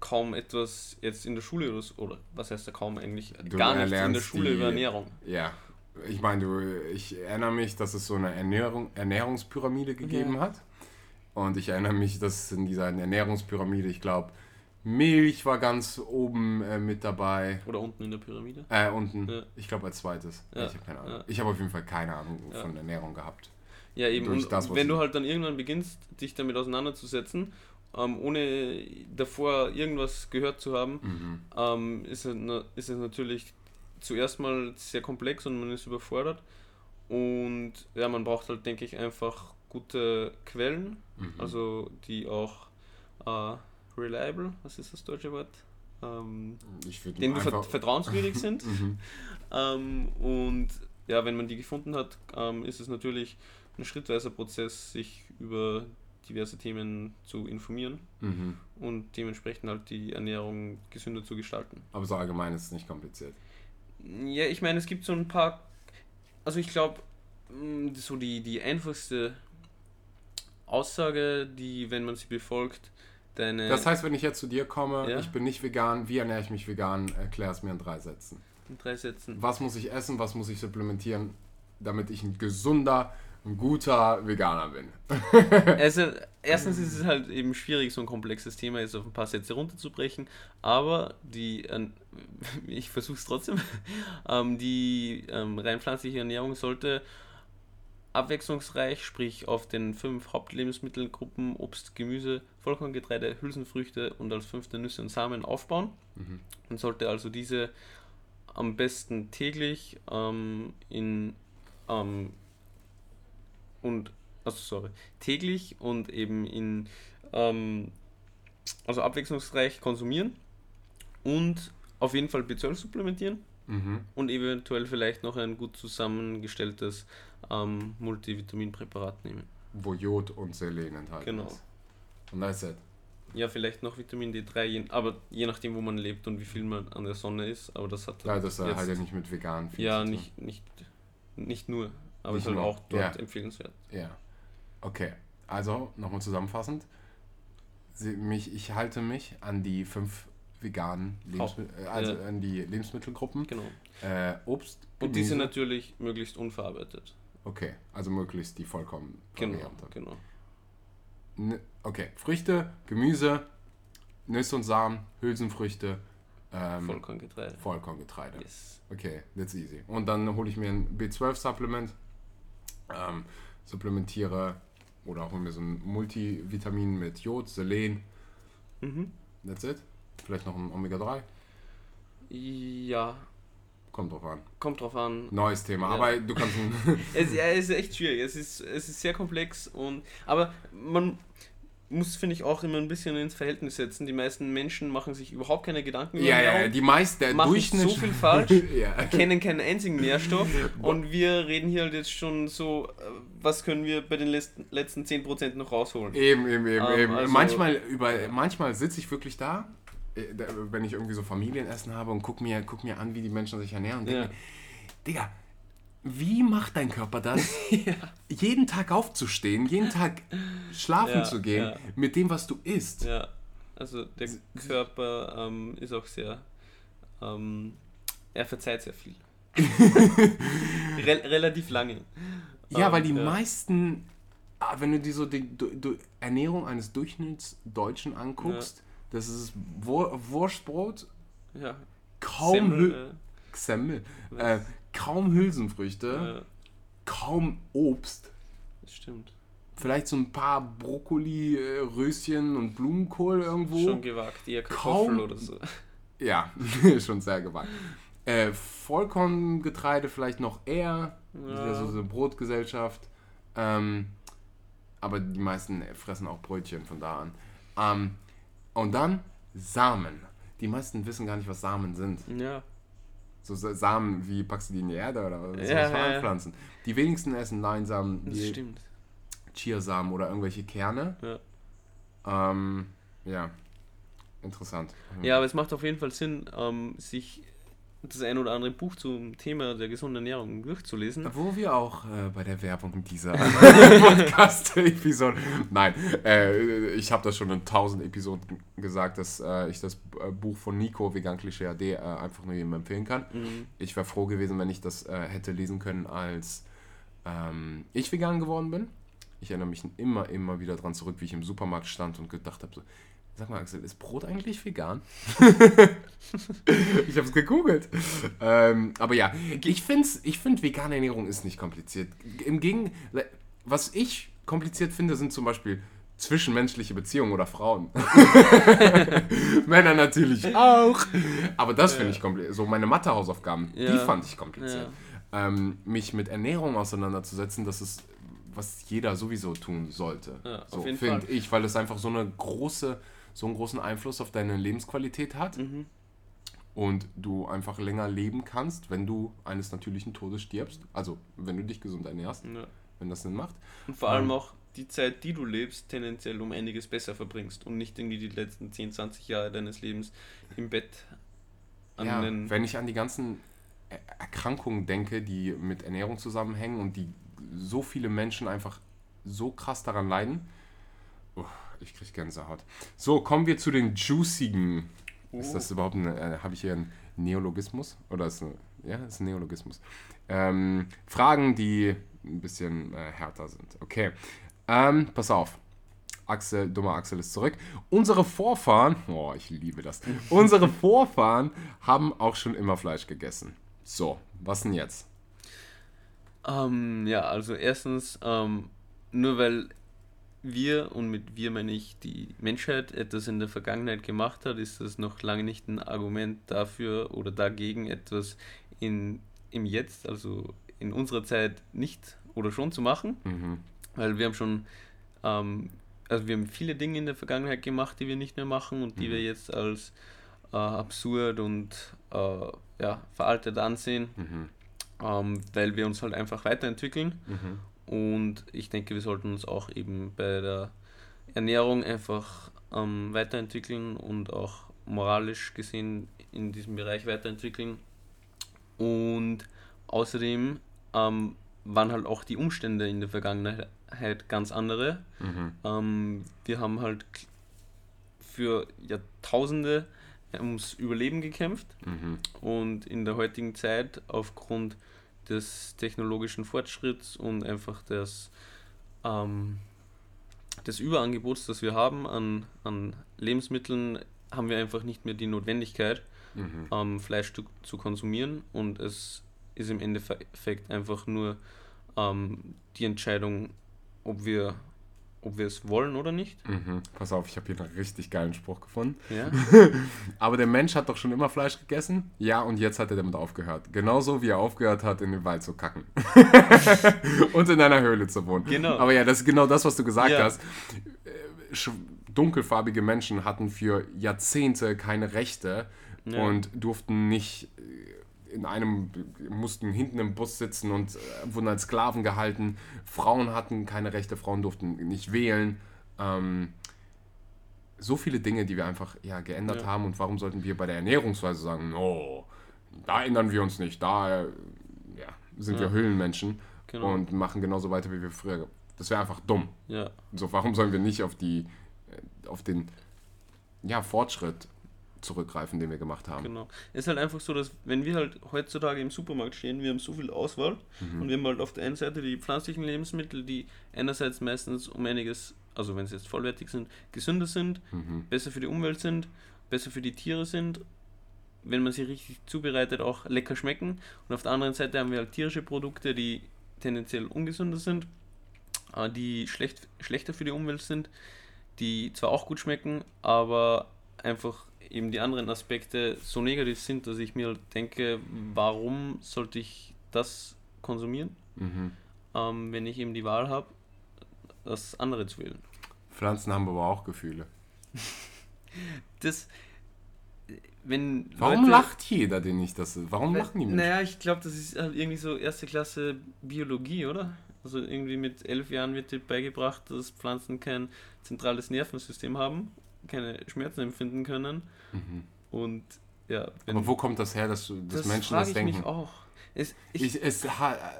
Speaker 1: kaum etwas jetzt in der Schule oder, oder was heißt da kaum eigentlich? Du gar nichts in der Schule die, über Ernährung.
Speaker 3: Ja, ich meine, du, ich erinnere mich, dass es so eine Ernährung, Ernährungspyramide gegeben ja. hat. Und ich erinnere mich, dass in dieser Ernährungspyramide, ich glaube, Milch war ganz oben äh, mit dabei.
Speaker 1: Oder unten in der Pyramide?
Speaker 3: Äh, unten. Ja. Ich glaube als zweites. Ja. Ich habe keine Ahnung. Ja. Ich habe auf jeden Fall keine Ahnung von Ernährung gehabt.
Speaker 1: Ja, eben. Und das, wenn du halt dann irgendwann beginnst, dich damit auseinanderzusetzen, ähm, ohne davor irgendwas gehört zu haben, mhm. ähm, ist, es, ist es natürlich zuerst mal sehr komplex und man ist überfordert. Und ja, man braucht halt, denke ich, einfach gute Quellen, mhm. also die auch äh, reliable, was ist das deutsche Wort? Ähm, denen ver vertrauenswürdig sind. [laughs] mhm. ähm, und ja, wenn man die gefunden hat, ähm, ist es natürlich ein schrittweiser Prozess, sich über diverse Themen zu informieren
Speaker 2: Mhm.
Speaker 1: und dementsprechend halt die Ernährung gesünder zu gestalten.
Speaker 2: Aber so allgemein ist es nicht kompliziert.
Speaker 1: Ja, ich meine, es gibt so ein paar. Also ich glaube, so die, die einfachste Aussage, die, wenn man sie befolgt, deine.
Speaker 2: Das heißt, wenn ich jetzt zu dir komme,
Speaker 1: Ja.
Speaker 2: ich bin nicht vegan, wie ernähre ich mich vegan? Erklär es mir in drei Sätzen.
Speaker 1: in drei Sätzen.
Speaker 2: Was muss ich essen, was muss ich supplementieren, damit ich ein gesunder, ein guter Veganer bin? [laughs]
Speaker 1: Also, erstens ist es halt eben schwierig, so ein komplexes Thema jetzt auf ein paar Sätze runterzubrechen, aber die, äh, [laughs] ich versuche es trotzdem, [laughs] ähm, die ähm, rein pflanzliche Ernährung sollte abwechslungsreich, sprich auf den fünf Hauptlebensmittelgruppen Obst, Gemüse, Vollkorngetreide, Hülsenfrüchte und als fünfte Nüsse und Samen aufbauen. Man sollte also diese am besten täglich ähm, in ähm, und also sorry, täglich und eben in ähm, also abwechslungsreich konsumieren und auf jeden Fall B12 supplementieren
Speaker 2: Mhm.
Speaker 1: und eventuell vielleicht noch ein gut zusammengestelltes ähm, Multivitaminpräparat nehmen.
Speaker 2: Wo Jod und Selen enthalten
Speaker 1: Genau.
Speaker 2: ist. Und that's it.
Speaker 1: Ja, vielleicht noch Vitamin D3, je, aber je nachdem, wo man lebt und wie viel man an der Sonne ist, aber das hat
Speaker 2: Ja, das
Speaker 1: jetzt-
Speaker 2: hat ja nicht mit vegan viel
Speaker 1: ja nicht, nicht, nicht nur, aber
Speaker 2: Nicht
Speaker 1: ist halt
Speaker 2: nur,
Speaker 1: auch dort
Speaker 2: ja.
Speaker 1: empfehlenswert.
Speaker 2: Ja. Okay. Also, nochmal zusammenfassend. Sie, mich, ich halte mich an die fünf veganen Lebensmittel, äh, also
Speaker 1: ja.
Speaker 2: an die Lebensmittelgruppen.
Speaker 1: Genau.
Speaker 2: Äh, Obst,
Speaker 1: Und die sind
Speaker 2: Gemüse.
Speaker 1: natürlich möglichst unverarbeitet.
Speaker 2: Okay, also möglichst die vollkommen
Speaker 1: Genau,
Speaker 2: Variante.
Speaker 1: genau.
Speaker 2: N- Okay, Früchte, Gemüse, Nüsse und Samen, Hülsenfrüchte, ähm,
Speaker 1: Vollkorngetreide.
Speaker 2: Vollkorngetreide.
Speaker 1: Yes.
Speaker 2: Okay, that's easy. Und dann hole ich mir ein B12-Supplement, ähm, supplementiere oder hole mir so ein Multivitamin mit Jod, Selen,
Speaker 1: Mhm.
Speaker 2: that's it. Vielleicht noch ein Omega-3,
Speaker 1: Ja,
Speaker 2: kommt drauf an.
Speaker 1: kommt drauf an.
Speaker 2: Neues Thema,
Speaker 1: Ja.
Speaker 2: aber du kannst [laughs]
Speaker 1: Es, ja, ist echt schwierig. Es ist, es ist sehr komplex und aber man muss, finde ich, auch immer ein bisschen ins Verhältnis setzen. Die meisten Menschen machen sich überhaupt keine Gedanken
Speaker 2: Ja, ja, ja,
Speaker 1: Ernährung,
Speaker 2: die meisten,
Speaker 1: machen so viel falsch, [laughs]
Speaker 2: ja.
Speaker 1: kennen keinen einzigen Nährstoff [laughs] und wir reden hier halt jetzt schon so, äh, was können wir bei den letzten, letzten 10% noch rausholen?
Speaker 2: Eben, eben, eben,
Speaker 1: Ähm,
Speaker 2: eben.
Speaker 1: also-
Speaker 2: manchmal über, manchmal sitze ich wirklich da, wenn ich irgendwie so Familienessen habe und guck mir, guck mir an, wie die Menschen sich ernähren und denke
Speaker 1: Ja.
Speaker 2: Digga, wie macht dein Körper das, [laughs] jeden Tag aufzustehen, jeden Tag schlafen
Speaker 1: Ja,
Speaker 2: zu gehen
Speaker 1: ja.
Speaker 2: mit dem, was du isst?
Speaker 1: Ja, also der Körper ähm, ist auch sehr, ähm, er verzeiht sehr viel. [laughs] Rel relativ lange.
Speaker 2: Ja,
Speaker 1: Ähm,
Speaker 2: weil die
Speaker 1: ja.
Speaker 2: meisten, ah, wenn du dir so die du, du, Ernährung eines Durchschnittsdeutschen anguckst, das ist Wur Wurstbrot,
Speaker 1: Ja,
Speaker 2: kaum
Speaker 1: Semmel,
Speaker 2: Hü Semmel, äh, kaum Hülsenfrüchte,
Speaker 1: äh,
Speaker 2: kaum Obst,
Speaker 1: das stimmt.
Speaker 2: vielleicht so ein paar Brokkoli, äh, Röschen und Blumenkohl irgendwo.
Speaker 1: Schon gewagt, eher Kartoffel
Speaker 2: Kaum-
Speaker 1: oder so. [laughs]
Speaker 2: Ja, [laughs] schon sehr gewagt. Äh, Vollkorngetreide vielleicht noch eher,
Speaker 1: Ja.
Speaker 2: so eine Brotgesellschaft. Ähm, aber die meisten fressen auch Brötchen von da an. Ähm, und dann Samen. Die meisten wissen gar nicht, was Samen sind.
Speaker 1: Ja,
Speaker 2: So Sa- Samen, wie packst du die in die Erde oder was
Speaker 1: Ja, ja, ja.
Speaker 2: Pflanzen. Die wenigsten essen Leinsamen,
Speaker 1: das stimmt.
Speaker 2: Chiasamen oder irgendwelche Kerne.
Speaker 1: Ja.
Speaker 2: Ähm, ja, interessant.
Speaker 1: ja, aber es macht auf jeden Fall Sinn, ähm, sich das ein oder andere Buch zum Thema der gesunden Ernährung durchzulesen.
Speaker 2: Wo wir auch äh, bei der Werbung dieser [laughs] Podcast-Episode. Nein, äh, ich habe das schon in tausend Episoden gesagt, dass äh, ich das äh, Buch von Nico, Vegan Klischee AD, äh, einfach nur jedem empfehlen kann.
Speaker 1: Mhm.
Speaker 2: Ich wäre froh gewesen, wenn ich das äh, hätte lesen können, als ähm, ich vegan geworden bin. Ich erinnere mich immer, immer wieder dran zurück, wie ich im Supermarkt stand und gedacht habe, so, sag mal Axel, ist Brot eigentlich vegan? [laughs] ich habe es gegoogelt. Ähm, aber ja, ich finde ich find, vegane Ernährung ist nicht kompliziert. Im Gegenteil, was ich kompliziert finde, sind zum Beispiel zwischenmenschliche Beziehungen oder Frauen. [laughs] Männer natürlich auch. Aber das finde ich kompliziert. So meine Mathe-Hausaufgaben, die
Speaker 1: Ja.
Speaker 2: fand ich kompliziert. ähm, mich mit Ernährung auseinanderzusetzen, das ist, was jeder sowieso tun sollte.
Speaker 1: Ja,
Speaker 2: so finde ich, weil es einfach so eine große, so einen großen Einfluss auf deine Lebensqualität hat
Speaker 1: Mhm.
Speaker 2: und du einfach länger leben kannst, wenn du eines natürlichen Todes stirbst. Also wenn du dich gesund ernährst,
Speaker 1: Ja.
Speaker 2: wenn das Sinn macht.
Speaker 1: Und vor allem
Speaker 2: Ähm.
Speaker 1: auch die Zeit, die du lebst, tendenziell um einiges besser verbringst und nicht irgendwie die letzten 10, 20 Jahre deines Lebens im Bett
Speaker 2: an ja, den. Wenn ich an die ganzen Erkrankungen denke, die mit Ernährung zusammenhängen und die so viele Menschen einfach so krass daran leiden. Oh, ich kriege Gänsehaut. So, kommen wir zu den juicigen. Oh. Ist das überhaupt ein, äh, habe ich hier einen Neologismus? Oder ist eine, ja, ist ein Neologismus. Ähm, Fragen, die ein bisschen äh, härter sind. Okay. Ähm, pass auf. Axel, dummer Axel ist zurück. Unsere Vorfahren, oh, ich liebe das. [laughs] Unsere Vorfahren haben auch schon immer Fleisch gegessen. So, was denn jetzt?
Speaker 1: Ähm, ja, also erstens, ähm, nur weil wir, und mit wir meine ich die Menschheit, etwas in der Vergangenheit gemacht hat, ist das noch lange nicht ein Argument dafür oder dagegen, etwas in, im Jetzt, also in unserer Zeit nicht oder schon zu machen. Mhm. Weil wir haben schon, ähm, also wir haben viele Dinge in der Vergangenheit gemacht, die wir nicht mehr machen und die mhm. wir jetzt als äh, absurd und äh, ja, veraltet ansehen, mhm. ähm, weil wir uns halt einfach weiterentwickeln. Und ich denke, wir sollten uns auch eben bei der Ernährung einfach ähm, weiterentwickeln und auch moralisch gesehen in diesem Bereich weiterentwickeln. Und außerdem ähm, waren halt auch die Umstände in der Vergangenheit ganz andere. Mhm. Ähm, wir haben halt für Jahrtausende ums Überleben gekämpft mhm. und in der heutigen Zeit aufgrund des technologischen Fortschritts und einfach des, ähm, des Überangebots, das wir haben an, an Lebensmitteln, haben wir einfach nicht mehr die Notwendigkeit, mhm. ähm, Fleisch zu, zu, konsumieren und es ist im Endeffekt einfach nur ähm, die Entscheidung, ob wir ob wir es wollen oder nicht.
Speaker 2: Mhm. Pass auf, ich habe hier einen richtig geilen Spruch gefunden. Ja? [laughs] Aber der Mensch hat doch schon immer Fleisch gegessen. Ja, und jetzt hat er damit aufgehört. Genauso wie er aufgehört hat, in den Wald zu kacken. [laughs] und in einer Höhle zu wohnen. Genau. Aber ja, das ist genau das, was du gesagt ja. hast. Äh, dunkelfarbige Menschen hatten für Jahrzehnte keine Rechte ja. und durften nicht in einem, mussten hinten im Bus sitzen und äh, wurden als Sklaven gehalten. Frauen hatten keine Rechte, Frauen durften nicht wählen. Ähm, so viele Dinge, die wir einfach ja, geändert ja. haben. Und warum sollten wir bei der Ernährungsweise sagen, no, da ändern wir uns nicht, da ja, sind ja. wir Höhlenmenschen genau. und machen genauso weiter, wie wir früher. Das wäre einfach dumm. So, warum sollen wir nicht auf die, äh, auf den ja, Fortschritt zurückgreifen, den wir gemacht haben.
Speaker 1: Genau. Es ist halt einfach so, dass wenn wir halt heutzutage im Supermarkt stehen, wir haben so viel Auswahl mhm. und wir haben halt auf der einen Seite die pflanzlichen Lebensmittel, die einerseits meistens um einiges, also wenn sie jetzt vollwertig sind, gesünder sind, mhm. besser für die Umwelt sind, besser für die Tiere sind, wenn man sie richtig zubereitet, auch lecker schmecken. Und auf der anderen Seite haben wir halt tierische Produkte, die tendenziell ungesünder sind, äh, die schlecht, schlechter für die Umwelt sind, die zwar auch gut schmecken, aber einfach eben die anderen Aspekte so negativ sind, dass ich mir denke, warum sollte ich das konsumieren, mhm. ähm, wenn ich eben die Wahl habe, das andere zu wählen.
Speaker 2: Pflanzen haben aber auch Gefühle. [laughs]
Speaker 1: das, wenn
Speaker 2: Warum Leute, lacht jeder denn nicht? Das, warum
Speaker 1: weil,
Speaker 2: lachen die
Speaker 1: Menschen? Naja, ich glaube, das ist halt irgendwie so erste Klasse Biologie, oder? Also irgendwie mit elf Jahren wird dir beigebracht, dass Pflanzen kein zentrales Nervensystem haben keine Schmerzen empfinden können. Mhm. Und ja.
Speaker 2: Aber wo kommt das her, dass, dass das Menschen das denken? Mich auch. Es, ich, ich, es,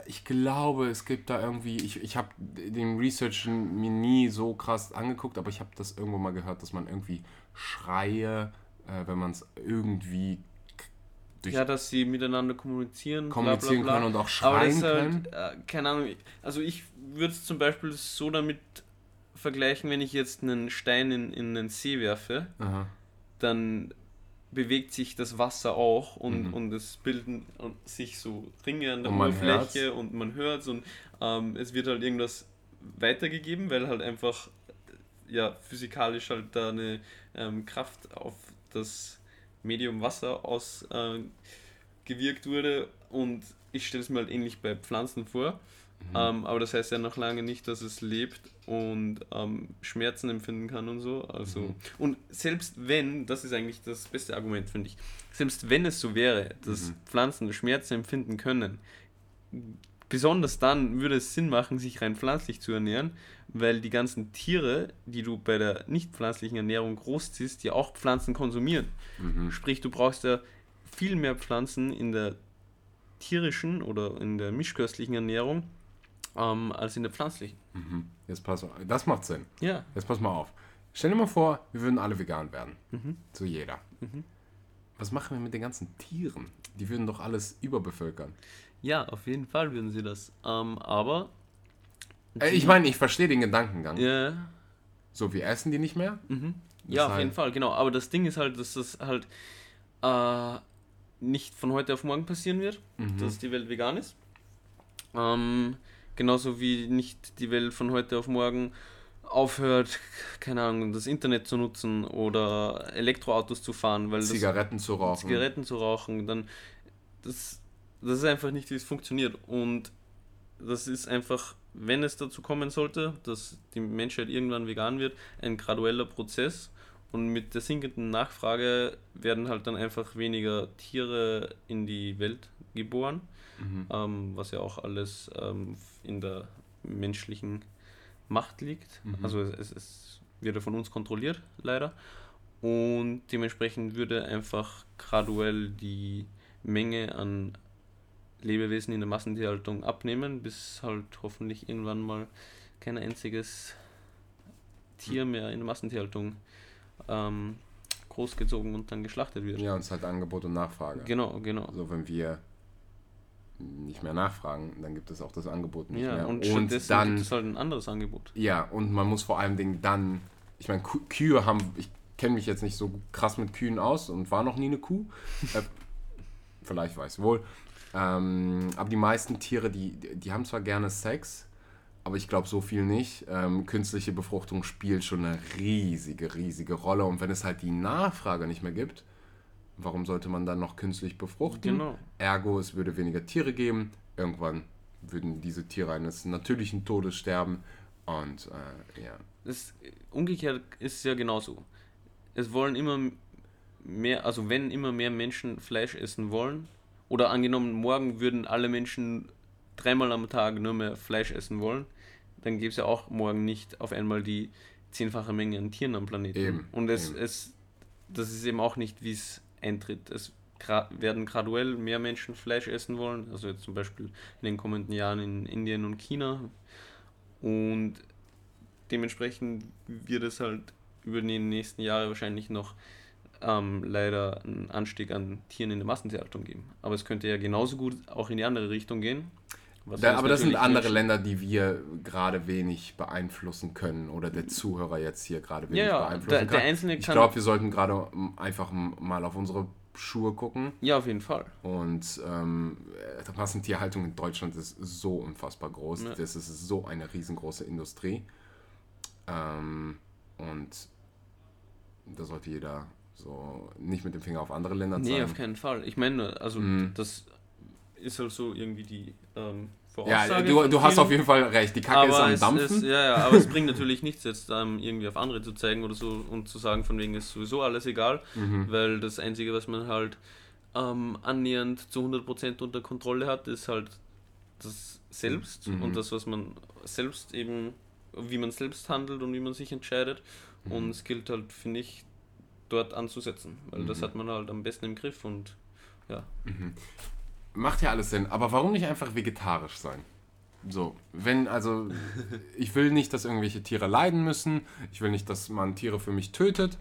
Speaker 2: ich glaube, es gibt da irgendwie, ich, ich habe den Research mir nie so krass angeguckt, aber ich habe das irgendwo mal gehört, dass man irgendwie Schreie, äh, wenn man es irgendwie
Speaker 1: ja, dass sie miteinander kommunizieren,
Speaker 2: kommunizieren bla bla bla. können und auch schreien
Speaker 1: halt, äh, keine Ahnung, also ich würde es zum Beispiel so damit vergleichen, wenn ich jetzt einen Stein in, in einen See werfe, Aha. dann bewegt sich das Wasser auch und, mhm. und es bilden sich so Ringe an der und Oberfläche und man hört es und ähm, es wird halt irgendwas weitergegeben, weil halt einfach ja physikalisch halt da eine ähm, Kraft auf das Medium Wasser ausgewirkt äh, wurde und ich stelle es mir halt ähnlich bei Pflanzen vor. Mhm. Ähm, aber das heißt ja noch lange nicht, dass es lebt und ähm, Schmerzen empfinden kann und so. Also, mhm. Und selbst wenn, das ist eigentlich das beste Argument, finde ich, selbst wenn es so wäre, dass mhm. Pflanzen Schmerzen empfinden können, besonders dann würde es Sinn machen, sich rein pflanzlich zu ernähren, weil die ganzen Tiere, die du bei der nicht pflanzlichen Ernährung großziehst, ja auch Pflanzen konsumieren.
Speaker 2: Mhm.
Speaker 1: Sprich, du brauchst ja viel mehr Pflanzen in der tierischen oder in der mischköstlichen Ernährung ähm, als in der pflanzlichen.
Speaker 2: Mhm. Jetzt pass auf. Das macht Sinn.
Speaker 1: Ja.
Speaker 2: Jetzt pass mal auf. Stell dir mal vor, wir würden alle vegan werden.
Speaker 1: Mhm.
Speaker 2: So jeder. Was machen wir mit den ganzen Tieren? Die würden doch alles überbevölkern.
Speaker 1: Ja, auf jeden Fall würden sie das. Ähm, aber.
Speaker 2: Äh, ich meine, ich verstehe den Gedankengang.
Speaker 1: Ja,
Speaker 2: So, wir essen die nicht mehr.
Speaker 1: Mhm. Ja, auf jeden Fall, genau. Aber das Ding ist halt, dass das halt äh, nicht von heute auf morgen passieren wird,
Speaker 2: Mhm.
Speaker 1: dass die Welt vegan ist. Ähm, genauso wie nicht die Welt von heute auf morgen aufhört, keine Ahnung, das Internet zu nutzen oder Elektroautos zu fahren, weil das
Speaker 2: Zigaretten zu rauchen.
Speaker 1: Zigaretten zu rauchen, dann das, das ist einfach nicht, wie es funktioniert. Und das ist einfach, wenn es dazu kommen sollte, dass die Menschheit irgendwann vegan wird, ein gradueller Prozess. Und mit der sinkenden Nachfrage werden halt dann einfach weniger Tiere in die Welt geboren,
Speaker 2: Mhm.
Speaker 1: ähm, was ja auch alles ähm, in der menschlichen Macht liegt.
Speaker 2: Mhm.
Speaker 1: Also es, es, wird ja von uns kontrolliert, leider. Und dementsprechend würde einfach graduell die Menge an Lebewesen in der Massentierhaltung abnehmen, bis halt hoffentlich irgendwann mal kein einziges Tier mehr in der Massentierhaltung ähm, großgezogen und dann geschlachtet wird.
Speaker 2: Ja, und es ist halt Angebot und Nachfrage.
Speaker 1: Genau, genau.
Speaker 2: Also wenn wir nicht mehr nachfragen, dann gibt es auch das Angebot nicht
Speaker 1: Ja,
Speaker 2: mehr.
Speaker 1: und,
Speaker 2: Und, dann,
Speaker 1: gibt es halt ein anderes Angebot.
Speaker 2: ja, und man muss vor allem Dingen dann, ich meine, Kühe haben, ich kenne mich jetzt nicht so krass mit Kühen aus und war noch nie eine Kuh. Äh, [laughs] vielleicht weiß wohl. Ähm, aber die meisten Tiere, die, die haben zwar gerne Sex, aber ich glaube so viel nicht. Ähm, künstliche Befruchtung spielt schon eine riesige, riesige Rolle. Und wenn es halt die Nachfrage nicht mehr gibt, warum sollte man dann noch künstlich befruchten?
Speaker 1: Genau.
Speaker 2: Ergo, es würde weniger Tiere geben. Irgendwann würden diese Tiere eines natürlichen Todes sterben. Und äh, ja.
Speaker 1: Das, umgekehrt ist es ja genauso. Es wollen immer mehr, also wenn immer mehr Menschen Fleisch essen wollen, oder angenommen, morgen würden alle Menschen dreimal am Tag nur mehr Fleisch essen wollen, dann gäbe es ja auch morgen nicht auf einmal die zehnfache Menge an Tieren am Planeten.
Speaker 2: Eben,
Speaker 1: Und es,
Speaker 2: eben.
Speaker 1: es, das ist eben auch nicht, wie es eintritt. Es gra werden graduell mehr Menschen Fleisch essen wollen, also jetzt zum Beispiel in den kommenden Jahren in Indien und China. Und dementsprechend wird es halt über die nächsten Jahre wahrscheinlich noch ähm, leider einen Anstieg an Tieren in der Massentierhaltung geben. Aber es könnte ja genauso gut auch in die andere Richtung gehen.
Speaker 2: Da, aber das sind andere
Speaker 1: Menschen-
Speaker 2: Länder, die wir gerade wenig beeinflussen können oder der Zuhörer jetzt hier gerade wenig
Speaker 1: Ja, ja,
Speaker 2: beeinflussen
Speaker 1: der-
Speaker 2: kann.
Speaker 1: der Einzelne
Speaker 2: ich glaube, wir sollten gerade einfach mal auf unsere Schuhe gucken.
Speaker 1: Ja, auf jeden Fall.
Speaker 2: Und ähm, äh, Massentierhaltung in Deutschland ist so unfassbar groß.
Speaker 1: Ja.
Speaker 2: Das ist so eine riesengroße Industrie. Ähm, und da sollte jeder so nicht mit dem Finger auf andere Länder
Speaker 1: Nee,
Speaker 2: zeigen.
Speaker 1: auf keinen Fall. Ich meine, also
Speaker 2: Mhm.
Speaker 1: das ist halt so irgendwie die ähm,
Speaker 2: ja,
Speaker 1: Voraussage
Speaker 2: du,
Speaker 1: von
Speaker 2: du hast auf jeden Fall recht. Die Kacke ist am Dampfen.
Speaker 1: Es, ja, ja, aber es bringt [laughs] natürlich nichts, jetzt ähm, irgendwie auf andere zu zeigen oder so und zu sagen, von wegen ist sowieso alles egal,
Speaker 2: Mhm.
Speaker 1: weil das Einzige, was man halt ähm, annähernd zu 100% unter Kontrolle hat, ist halt das Selbst
Speaker 2: Mhm.
Speaker 1: und das, was man selbst eben, wie man selbst handelt und wie man sich entscheidet.
Speaker 2: Mhm.
Speaker 1: Und es gilt halt, finde ich, dort anzusetzen, weil das
Speaker 2: Mhm.
Speaker 1: hat man halt am besten im Griff und ja.
Speaker 2: Macht ja alles Sinn, aber warum nicht einfach vegetarisch sein? So, wenn, also, [laughs] ich will nicht, dass irgendwelche Tiere leiden müssen, ich will nicht, dass man Tiere für mich tötet,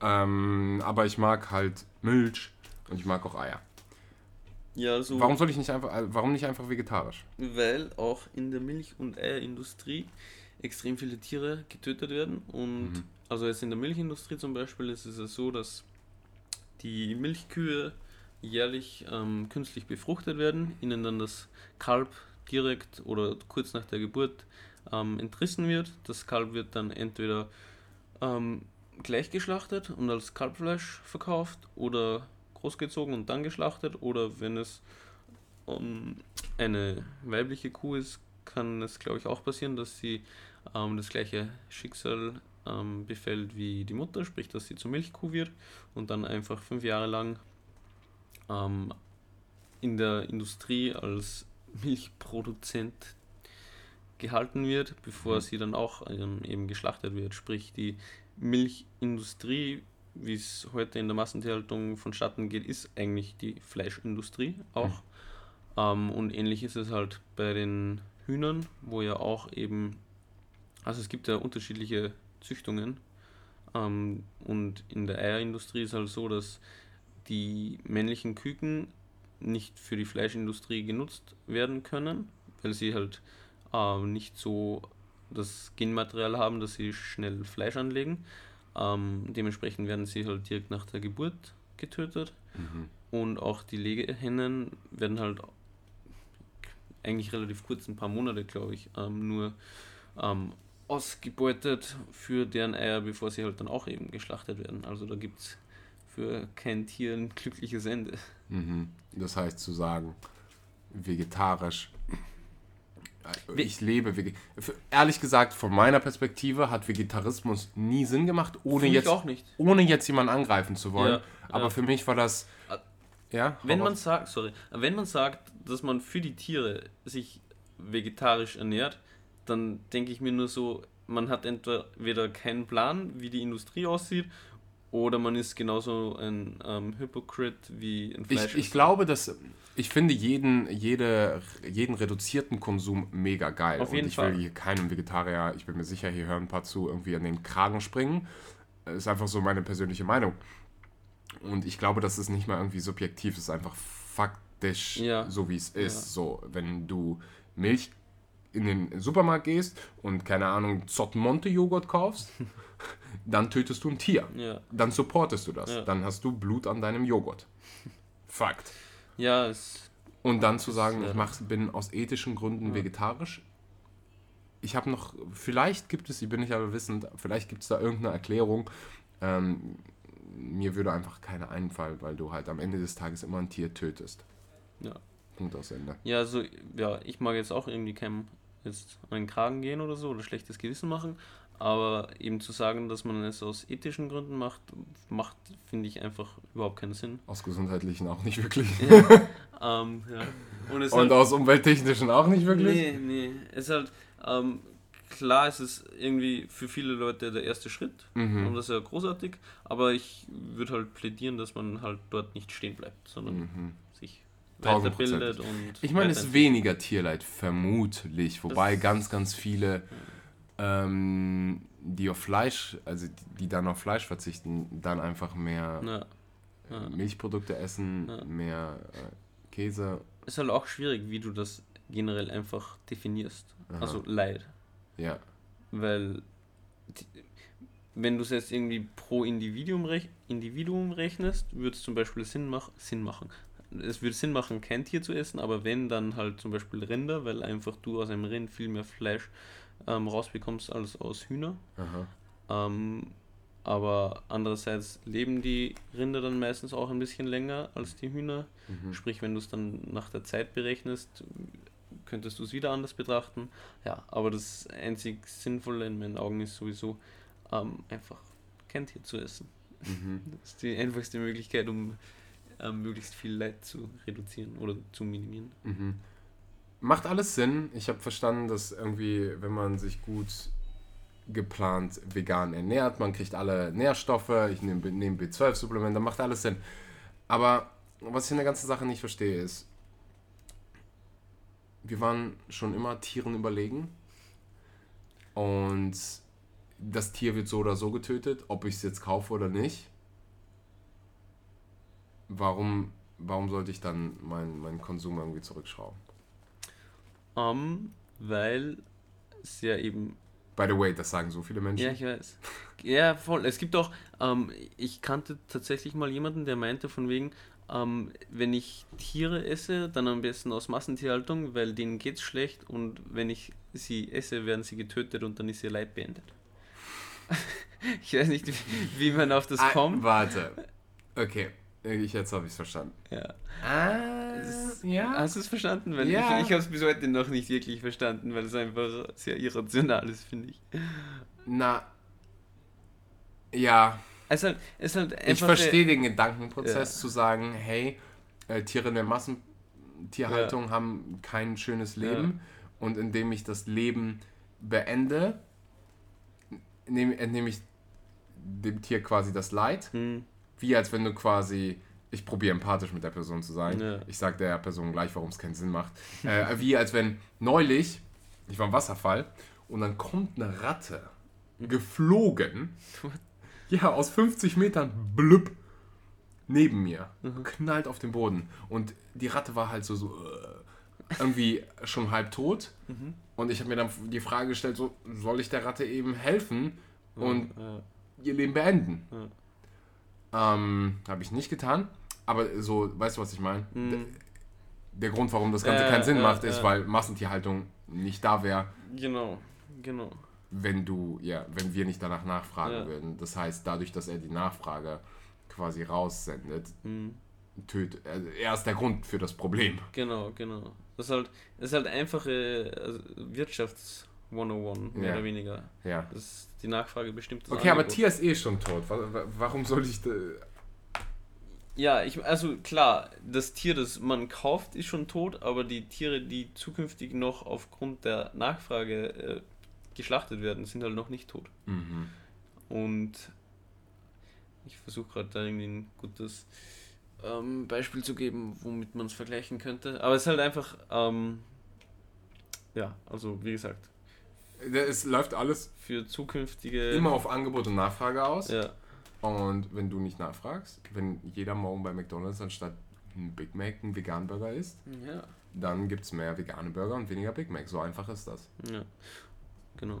Speaker 2: ähm, aber ich mag halt Milch und ich mag auch Eier.
Speaker 1: Ja, so.
Speaker 2: Warum soll ich nicht einfach, äh, warum nicht einfach vegetarisch?
Speaker 1: weil auch in der Milch- und Eierindustrie extrem viele Tiere getötet werden. Und
Speaker 2: Mhm.
Speaker 1: also jetzt in der Milchindustrie zum Beispiel ist es so, dass die Milchkühe jährlich ähm, künstlich befruchtet werden, ihnen dann das Kalb direkt oder kurz nach der Geburt ähm, entrissen wird. Das Kalb wird dann entweder ähm, gleich geschlachtet und als Kalbfleisch verkauft oder großgezogen und dann geschlachtet oder wenn es ähm, eine weibliche Kuh ist, kann es glaube ich auch passieren, dass sie ähm, das gleiche Schicksal ähm, befällt wie die Mutter, sprich dass sie zur Milchkuh wird und dann einfach fünf Jahre lang ähm, in der Industrie als Milchproduzent gehalten wird, bevor
Speaker 2: Mhm.
Speaker 1: sie dann auch ähm, eben geschlachtet wird. Sprich, die Milchindustrie, wie es heute in der Massentierhaltung vonstatten geht, ist eigentlich die Fleischindustrie auch. Ähm, und ähnlich ist es halt bei den Hühnern, wo ja auch eben, also es gibt ja unterschiedliche Züchtungen. Ähm, und in der Eierindustrie ist halt so, dass die männlichen Küken nicht für die Fleischindustrie genutzt werden können, weil sie halt ähm, nicht so das Genmaterial haben, dass sie schnell Fleisch anlegen. Ähm, dementsprechend werden sie halt direkt nach der Geburt getötet.
Speaker 2: Mhm.
Speaker 1: Und auch die Legehennen werden halt eigentlich relativ kurz, ein paar Monate, glaube ich, ähm, nur ähm, ausgebeutet für deren Eier, bevor sie halt dann auch eben geschlachtet werden. Also da gibt es für kein Tier ein glückliches Ende.
Speaker 2: Mhm. Das heißt zu sagen, vegetarisch.
Speaker 1: Ve-
Speaker 2: Ich lebe Ehrlich gesagt, von meiner Perspektive hat Vegetarismus nie Sinn gemacht, ohne jetzt,
Speaker 1: auch nicht.
Speaker 2: ohne jetzt jemanden angreifen zu wollen.
Speaker 1: Ja,
Speaker 2: Aber
Speaker 1: ja.
Speaker 2: für mich war das.
Speaker 1: Ah,
Speaker 2: Ja,
Speaker 1: Wenn man sagt, sorry, wenn man sagt, dass man für die Tiere sich vegetarisch ernährt, dann denke ich mir nur so, man hat entweder keinen Plan, wie die Industrie aussieht, oder man ist genauso ein ähm, Hypocrite wie ein Fleisch.
Speaker 2: Ich, ich glaube, dass ich finde jeden, jede, jeden reduzierten Konsum mega geil.
Speaker 1: Auf jeden
Speaker 2: Und ich
Speaker 1: Fall.
Speaker 2: will hier keinem Vegetarier, ich bin mir sicher, hier hören ein paar zu, irgendwie an den Kragen springen. Das ist einfach so meine persönliche Meinung. Und ich glaube, das ist nicht mal irgendwie subjektiv, das ist einfach faktisch
Speaker 1: Ja.
Speaker 2: so, wie es ist.
Speaker 1: Ja.
Speaker 2: So, wenn du Milch in den Supermarkt gehst und keine Ahnung, Zottmonte Joghurt kaufst, [laughs] dann tötest du ein Tier.
Speaker 1: ja,
Speaker 2: Dann supportest du das.
Speaker 1: Ja.
Speaker 2: Dann hast du Blut an deinem Joghurt. [laughs] Fakt.
Speaker 1: ja, es,
Speaker 2: Und dann zu sagen, ich mach, bin aus ethischen Gründen vegetarisch. Ich habe noch, vielleicht gibt es, ich bin nicht aber wissend, vielleicht gibt es da irgendeine Erklärung. Ähm, mir würde einfach keine einfallen, weil du halt am Ende des Tages immer ein Tier tötest.
Speaker 1: ja.
Speaker 2: Punkt aus Ende.
Speaker 1: Ja, also, ja, ich mag jetzt auch irgendwie keinem jetzt an den Kragen gehen oder so oder schlechtes Gewissen machen, aber eben zu sagen, dass man es aus ethischen Gründen macht, macht, finde ich einfach überhaupt keinen Sinn.
Speaker 2: Aus gesundheitlichen auch nicht wirklich. [laughs]
Speaker 1: Ähm, ja. Und es
Speaker 2: Und
Speaker 1: halt,
Speaker 2: aus umwelttechnischen auch nicht wirklich.
Speaker 1: nee, nee, es ist halt, ähm, klar, es ist irgendwie für viele Leute der erste Schritt
Speaker 2: Mhm.
Speaker 1: und das ist ja großartig, aber ich würde halt plädieren, dass man halt dort nicht stehen bleibt, sondern
Speaker 2: Mhm.
Speaker 1: weiterbildet und
Speaker 2: Ich meine, es ist weniger Tierleid, vermutlich. Wobei ganz, ganz viele, ähm, die auf Fleisch, also die, die dann auf Fleisch verzichten, dann einfach mehr
Speaker 1: Ja.
Speaker 2: äh,
Speaker 1: Ja.
Speaker 2: Milchprodukte essen,
Speaker 1: Ja.
Speaker 2: mehr äh, Käse.
Speaker 1: ist halt auch schwierig, wie du das generell einfach definierst.
Speaker 2: Aha.
Speaker 1: Also Leid.
Speaker 2: Ja.
Speaker 1: Weil wenn du es jetzt irgendwie pro Individuum, rech Individuum rechnest, würde es zum Beispiel Sinn, mach Sinn machen. Es würde Sinn machen, kein Tier zu essen, aber wenn, dann halt zum Beispiel Rinder, weil einfach du aus einem Rind viel mehr Fleisch ähm, rausbekommst als aus Hühner. Ähm, aber andererseits leben die Rinder dann meistens auch ein bisschen länger als die Hühner.
Speaker 2: Mhm.
Speaker 1: Sprich, wenn du es dann nach der Zeit berechnest, könntest du es wieder anders betrachten. Ja, aber das einzig Sinnvolle in meinen Augen ist sowieso ähm, einfach kein Tier zu essen.
Speaker 2: Mhm. [laughs]
Speaker 1: Das ist die einfachste Möglichkeit, um ähm, möglichst viel Leid zu reduzieren oder zu minimieren.
Speaker 2: Mhm. Macht alles Sinn. Ich habe verstanden, dass irgendwie, wenn man sich gut geplant vegan ernährt, man kriegt alle Nährstoffe, ich nehme nehm B12-Supplemente, macht alles Sinn. Aber was ich in der ganzen Sache nicht verstehe, ist, wir waren schon immer Tieren überlegen und das Tier wird so oder so getötet, ob ich es jetzt kaufe oder nicht. Warum, warum sollte ich dann meinen meinen Konsum irgendwie zurückschrauben?
Speaker 1: Ähm, weil es ja eben
Speaker 2: By the way, das sagen so viele Menschen.
Speaker 1: Ja, ich weiß. Ja, voll. Es gibt auch, ähm, ich kannte tatsächlich mal jemanden, der meinte von wegen, ähm, wenn ich Tiere esse, dann am besten aus Massentierhaltung, weil denen geht's schlecht und wenn ich sie esse, werden sie getötet und dann ist ihr Leid beendet. [laughs] ich weiß nicht, wie, man auf das
Speaker 2: Ah,
Speaker 1: kommt.
Speaker 2: Warte. Okay, ich, jetzt habe ich es verstanden.
Speaker 1: Ja.
Speaker 2: Ah,
Speaker 1: Es-
Speaker 2: ja.
Speaker 1: Hast du es verstanden? Weil
Speaker 2: Ja.
Speaker 1: ich, ich habe es bis heute noch nicht wirklich verstanden, weil es einfach sehr irrational ist, finde ich.
Speaker 2: Na, ja.
Speaker 1: Es halt, es halt
Speaker 2: Ich verstehe den Gedankenprozess
Speaker 1: Ja.
Speaker 2: zu sagen, hey, äh, Tiere in der Massen, Massentierhaltung haben kein schönes Leben und indem ich das Leben beende, nehme, entnehme ich dem Tier quasi das Leid,
Speaker 1: Hm.
Speaker 2: Wie als wenn du quasi, ich probiere empathisch mit der Person zu sein,
Speaker 1: Ja.
Speaker 2: ich sage der Person gleich, warum es keinen Sinn macht, äh, wie als wenn neulich, ich war im Wasserfall und dann kommt eine Ratte geflogen, ja, aus 50 Metern, blüpp, neben mir, knallt auf den Boden. Und die Ratte war halt so, so äh, irgendwie schon halb tot. Und ich habe mir dann die Frage gestellt, so, soll ich der Ratte eben helfen und
Speaker 1: Ja.
Speaker 2: ihr Leben beenden? Ähm, habe ich nicht getan, aber so, weißt du, was ich meine? Der, der Grund, warum das Ganze
Speaker 1: Ja,
Speaker 2: keinen Sinn
Speaker 1: ja,
Speaker 2: macht, ist,
Speaker 1: ja.
Speaker 2: weil Massentierhaltung nicht da wäre,
Speaker 1: Genau, genau.
Speaker 2: wenn du, ja, wenn wir nicht danach nachfragen
Speaker 1: Ja.
Speaker 2: würden. Das heißt, dadurch, dass er die Nachfrage quasi raussendet,
Speaker 1: Hm.
Speaker 2: tötet, also er ist der Grund für das Problem.
Speaker 1: Genau, genau. Das ist halt, das ist halt einfache also Wirtschafts 101, mehr
Speaker 2: Ja.
Speaker 1: oder weniger.
Speaker 2: Ja.
Speaker 1: Das ist die Nachfrage bestimmt. das
Speaker 2: Okay, aber
Speaker 1: Angebot.
Speaker 2: Tier ist eh schon tot. Wa- wa- Warum soll ich da,
Speaker 1: Ja, ich, also klar, das Tier, das man kauft, ist schon tot, aber die Tiere, die zukünftig noch aufgrund der Nachfrage äh, geschlachtet werden, sind halt noch nicht tot.
Speaker 2: Mhm.
Speaker 1: Und ich versuche gerade da irgendwie ein gutes ähm, Beispiel zu geben, womit man es vergleichen könnte. Aber es ist halt einfach, ähm, ja, also wie gesagt,
Speaker 2: Es läuft alles
Speaker 1: für zukünftige.
Speaker 2: immer auf Angebot und Nachfrage aus.
Speaker 1: Ja,
Speaker 2: Und wenn du nicht nachfragst, wenn jeder morgen bei McDonalds anstatt ein Big Mac einen veganen Burger isst,
Speaker 1: ja,
Speaker 2: dann gibt es mehr vegane Burger und weniger Big Mac. So einfach ist das.
Speaker 1: ja, genau.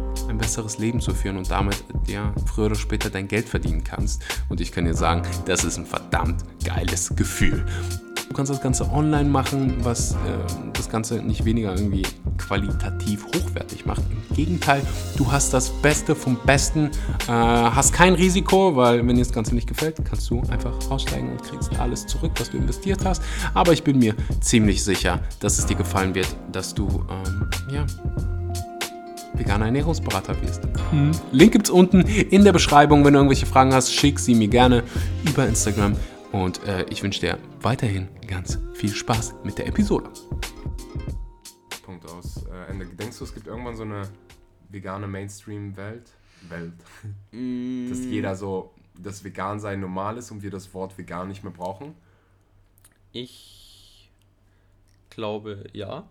Speaker 3: ein besseres Leben zu führen und damit ja früher oder später dein Geld verdienen kannst. Und ich kann dir sagen, das ist ein verdammt geiles Gefühl. Du kannst das Ganze online machen, was äh, das Ganze nicht weniger irgendwie qualitativ hochwertig macht. Im Gegenteil, du hast das Beste vom Besten, äh, hast kein Risiko, weil wenn dir das Ganze nicht gefällt, kannst du einfach aussteigen und kriegst alles zurück, was du investiert hast. Aber ich bin mir ziemlich sicher, dass es dir gefallen wird, dass du ähm, ja, veganer Ernährungsberater wirst. Link gibt's unten in der Beschreibung. Wenn du irgendwelche Fragen hast, schick sie mir gerne über Instagram. Und äh, ich wünsche dir weiterhin ganz viel Spaß mit der Episode.
Speaker 2: Punkt aus äh, Ende. Denkst du, es gibt irgendwann so eine vegane Mainstream-Welt? Welt. Dass jeder so, das Vegan-Sein normal ist und wir das Wort vegan nicht mehr brauchen?
Speaker 1: Ich glaube ja.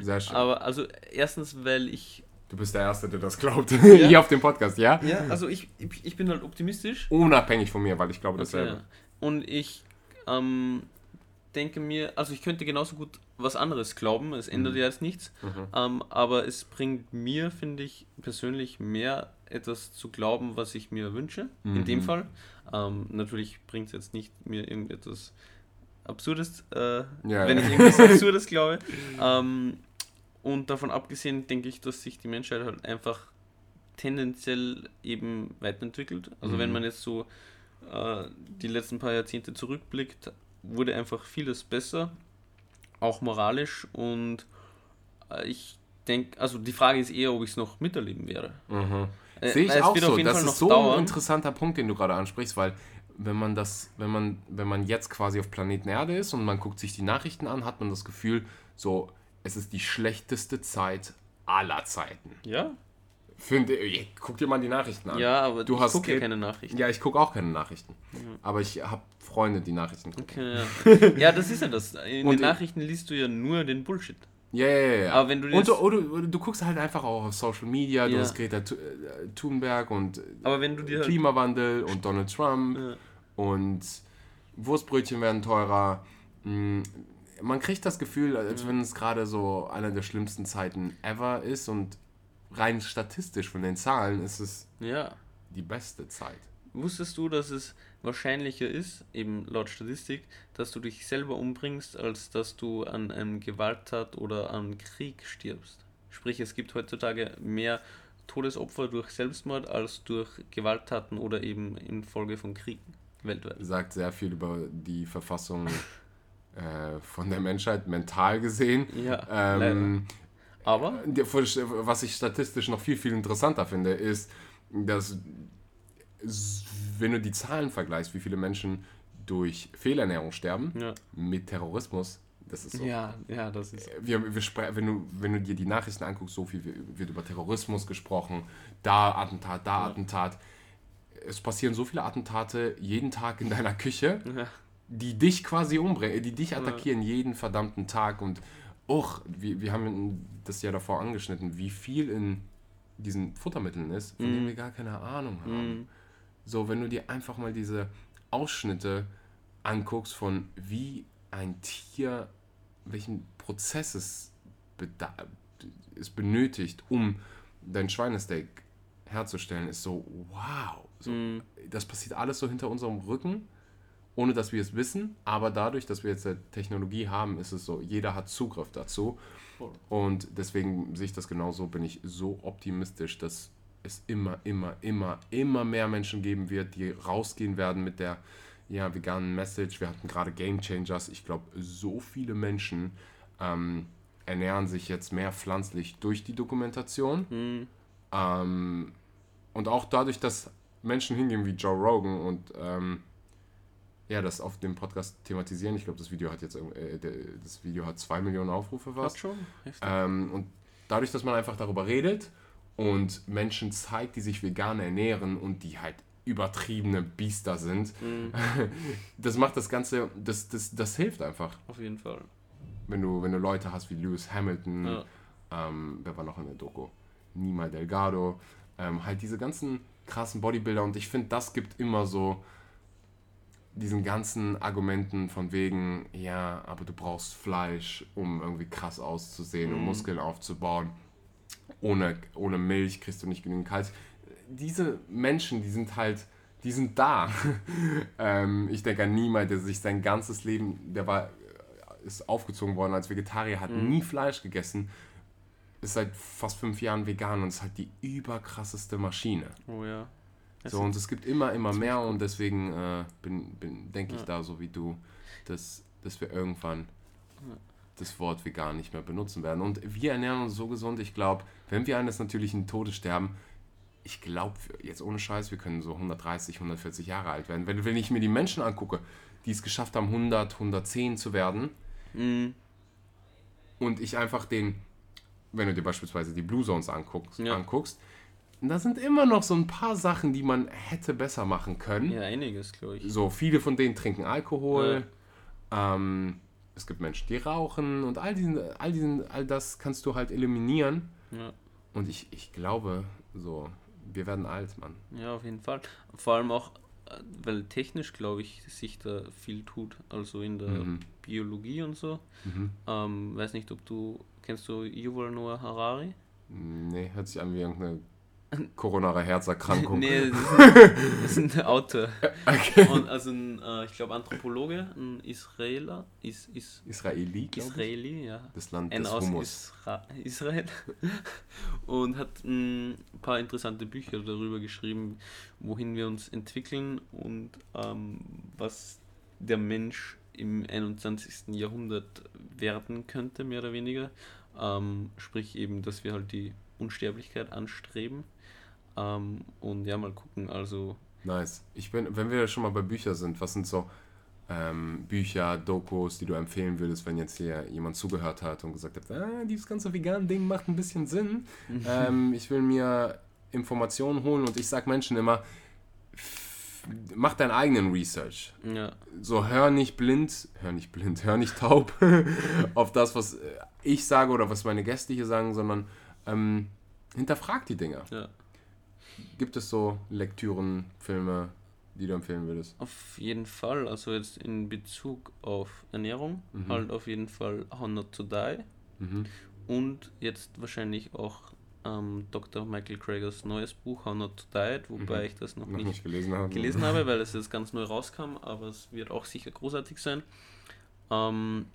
Speaker 2: Sehr schön.
Speaker 1: Aber also erstens, weil ich.
Speaker 2: Du bist der Erste, der das glaubt. [laughs] Hier auf dem Podcast, ja?
Speaker 1: Ja, also ich, ich, bin halt optimistisch.
Speaker 2: Unabhängig von mir, weil ich glaube
Speaker 1: Okay,
Speaker 2: dasselbe.
Speaker 1: ja. Und ich ähm, denke mir, also ich könnte genauso gut was anderes glauben, es ändert ja jetzt nichts, ähm, aber es bringt mir, finde ich, persönlich mehr etwas zu glauben, was ich mir wünsche, in dem Fall. Ähm, natürlich bringt es jetzt nicht mir irgendetwas Absurdes, äh,
Speaker 2: Ja,
Speaker 1: wenn
Speaker 2: ja.
Speaker 1: ich irgendwas [laughs] Absurdes glaube. [laughs] Ähm, und davon abgesehen denke ich, dass sich die Menschheit halt einfach tendenziell eben weiterentwickelt. Also wenn man jetzt so äh, die letzten paar Jahrzehnte zurückblickt, wurde einfach vieles besser, auch moralisch. Und äh, ich denke, also die Frage ist eher, ob ich es noch miterleben werde.
Speaker 2: Mhm.
Speaker 1: Äh,
Speaker 2: Sehe ich auch so. Das
Speaker 1: Fall
Speaker 2: ist so
Speaker 1: dauern.
Speaker 2: ein interessanter Punkt, den du gerade ansprichst, weil wenn man das, wenn man, wenn man jetzt quasi auf Planeten Erde ist und man guckt sich die Nachrichten an, hat man das Gefühl, so, es ist die schlechteste Zeit aller Zeiten.
Speaker 1: Ja,
Speaker 2: Finde, ich- guck dir mal die Nachrichten an.
Speaker 1: ja, aber
Speaker 2: Du
Speaker 1: ich
Speaker 2: hast
Speaker 1: gucke ja keine Nachrichten.
Speaker 2: Ja, ich gucke auch keine Nachrichten. Aber ich habe Freunde, die Nachrichten gucken.
Speaker 1: Okay, ja. [laughs] ja, das ist ja das. In
Speaker 2: Und
Speaker 1: den
Speaker 2: ich-
Speaker 1: Nachrichten liest du ja nur den Bullshit.
Speaker 2: Ja, ja, ja. ja.
Speaker 1: Aber wenn du
Speaker 2: und du, oder, oder du guckst halt einfach auch auf Social Media, du
Speaker 1: Ja.
Speaker 2: hast Greta äh, Thunberg und äh,
Speaker 1: du halt.
Speaker 2: Klimawandel und Donald Trump
Speaker 1: Ja.
Speaker 2: und Wurstbrötchen werden teurer. Man kriegt das Gefühl, als wenn es gerade so einer der schlimmsten Zeiten ever ist und rein statistisch von den Zahlen ist es
Speaker 1: Ja,
Speaker 2: die beste Zeit.
Speaker 1: wusstest du, dass es wahrscheinlicher ist, eben laut Statistik, dass du dich selber umbringst, als dass du an einem Gewalttat oder an Krieg stirbst? Sprich, es gibt heutzutage mehr Todesopfer durch Selbstmord als durch Gewalttaten oder eben infolge von Kriegen weltweit.
Speaker 2: Sagt sehr viel über die Verfassung [laughs] äh, von der Menschheit mental gesehen.
Speaker 1: Ja,
Speaker 2: Ähm,
Speaker 1: Aber?
Speaker 2: Was ich statistisch noch viel, viel interessanter finde, ist, dass wenn du die Zahlen vergleichst, wie viele Menschen durch Fehlernährung sterben,
Speaker 1: ja,
Speaker 2: mit Terrorismus, das ist so.
Speaker 1: ja, ja, das ist
Speaker 2: Wir, wir wenn, du, wenn du dir die Nachrichten anguckst, so viel wird über Terrorismus gesprochen, da Attentat, da Attentat. Es passieren so viele Attentate jeden Tag in deiner Küche,
Speaker 1: ja,
Speaker 2: die dich quasi umbringen, die dich attackieren jeden verdammten Tag. Und auch, wir, wir haben das ja davor angeschnitten, wie viel in diesen Futtermitteln ist, von denen wir gar keine Ahnung haben.
Speaker 1: Mhm.
Speaker 2: So, wenn du dir einfach mal diese Ausschnitte anguckst von wie ein Tier, welchen Prozess es, es benötigt, um dein Schweinesteak herzustellen, ist so, wow. So,
Speaker 1: Mhm.
Speaker 2: Das passiert alles so hinter unserem Rücken, ohne dass wir es wissen. Aber dadurch, dass wir jetzt eine Technologie haben, ist es so, jeder hat Zugriff dazu. Und deswegen sehe ich das genauso, bin ich so optimistisch, dass es immer, immer, immer, immer mehr Menschen geben wird, die rausgehen werden mit der ja, veganen Message. Wir hatten gerade Game Changers. Ich glaube, so viele Menschen ähm, ernähren sich jetzt mehr pflanzlich durch die Dokumentation.
Speaker 1: Mhm.
Speaker 2: Ähm, und auch dadurch, dass Menschen hingehen wie Joe Rogan und ähm, ja, das auf dem Podcast thematisieren. Ich glaube, das Video hat jetzt äh, das Video hat zwei Millionen Aufrufe
Speaker 1: Hat
Speaker 2: fast.
Speaker 1: schon. Heftig.
Speaker 2: Ähm, und dadurch, dass man einfach darüber redet und Menschen zeigt, die sich vegan ernähren und die halt übertriebene Biester sind,
Speaker 1: Mhm. [laughs]
Speaker 2: das macht das Ganze, das, das, das hilft einfach.
Speaker 1: Auf jeden Fall.
Speaker 2: Wenn du, wenn du Leute hast wie Lewis Hamilton,
Speaker 1: Ja.
Speaker 2: ähm, wer war noch in der Doku? Nima Delgado, ähm, halt diese ganzen krassen Bodybuilder und ich finde, das gibt immer so diesen ganzen Argumenten von wegen, ja, aber du brauchst Fleisch, um irgendwie krass auszusehen, um
Speaker 1: Mhm.
Speaker 2: Muskeln aufzubauen. Ohne, ohne Milch kriegst du nicht genügend Kalzium. Diese Menschen, die sind halt, die sind da. [laughs] ähm, ich denke an Nima, der sich sein ganzes Leben, der war, ist aufgezogen worden als Vegetarier, hat
Speaker 1: Mhm.
Speaker 2: nie Fleisch gegessen, ist seit fast fünf Jahren vegan und ist halt die überkrasseste Maschine.
Speaker 1: Oh ja.
Speaker 2: So, und es gibt immer, immer mehr und deswegen äh, bin, bin, denke ich
Speaker 1: Ja.
Speaker 2: da so wie du, dass, dass wir irgendwann das Wort vegan nicht mehr benutzen werden. Und wir ernähren uns so gesund, ich glaube, wenn wir eines natürlichen Todes sterben, ich glaube, jetzt ohne Scheiß, wir können so 130, 140 Jahre alt werden. Wenn, wenn ich mir die Menschen angucke, die es geschafft haben, 100, 110 zu werden,
Speaker 1: Mhm.
Speaker 2: und ich einfach den, wenn du dir beispielsweise die Blue Zones anguckst,
Speaker 1: Ja.
Speaker 2: anguckst, da sind immer noch so ein paar Sachen, die man hätte besser machen können.
Speaker 1: Ja, einiges, glaube ich.
Speaker 2: So, viele von denen trinken Alkohol. Ähm, es gibt Menschen, die rauchen und all, diesen, all, diesen, all das kannst du halt eliminieren.
Speaker 1: Ja.
Speaker 2: Und ich, ich glaube, so, wir werden alt, Mann.
Speaker 1: ja, auf jeden Fall. Vor allem auch, äh, weil technisch, glaube ich, sich da viel tut. Also in der
Speaker 2: Mhm.
Speaker 1: Biologie und so.
Speaker 2: Mhm.
Speaker 1: Ähm, weiß nicht, ob du, kennst du Yuval Noah Harari?
Speaker 2: Nee, hört sich an wie irgendeine koronare Herzerkrankung.
Speaker 1: Nee, [laughs] das ist ein, Autor.
Speaker 2: Okay.
Speaker 1: Und also ein, äh, ich glaube, Anthropologe, ein Israeler, is, is,
Speaker 2: Israeli.
Speaker 1: Israeli, ja.
Speaker 2: Das Land
Speaker 1: Ein
Speaker 2: des
Speaker 1: aus
Speaker 2: Hummus.
Speaker 1: Isra Israel [laughs] und hat ein paar interessante Bücher darüber geschrieben, wohin wir uns entwickeln und ähm, was der Mensch im 21. Jahrhundert werden könnte, mehr oder weniger. Ähm, sprich eben, dass wir halt die Unsterblichkeit anstreben. Ähm, und ja, mal gucken, also
Speaker 2: Nice. Ich bin, wenn wir schon mal bei Büchern sind, was sind so ähm, Bücher, Dokus, die du empfehlen würdest, wenn jetzt hier jemand zugehört hat und gesagt hat, ah, dieses ganze vegan Ding macht ein bisschen Sinn. [laughs] ähm, ich will mir Informationen holen und ich sag Menschen immer, mach deinen eigenen Research.
Speaker 1: ja,
Speaker 2: So hör nicht blind, hör nicht blind, hör nicht taub [laughs] auf das, was äh, ich sage oder was meine Gäste hier sagen, sondern ähm, hinterfrag die Dinger.
Speaker 1: ja.
Speaker 2: Gibt es so Lektüren, Filme, die du empfehlen würdest?
Speaker 1: Auf jeden Fall, also jetzt in Bezug auf Ernährung,
Speaker 2: Mhm.
Speaker 1: halt auf jeden Fall How Not to Die
Speaker 2: Mhm.
Speaker 1: und jetzt wahrscheinlich auch ähm, Dr. Michael Kragers neues Buch How Not to Diet, wobei
Speaker 2: Mhm.
Speaker 1: ich das noch,
Speaker 2: Noch
Speaker 1: nicht
Speaker 2: nicht gelesen habe.
Speaker 1: gelesen habe, weil es jetzt ganz neu rauskam, aber es wird auch sicher großartig sein. Ähm,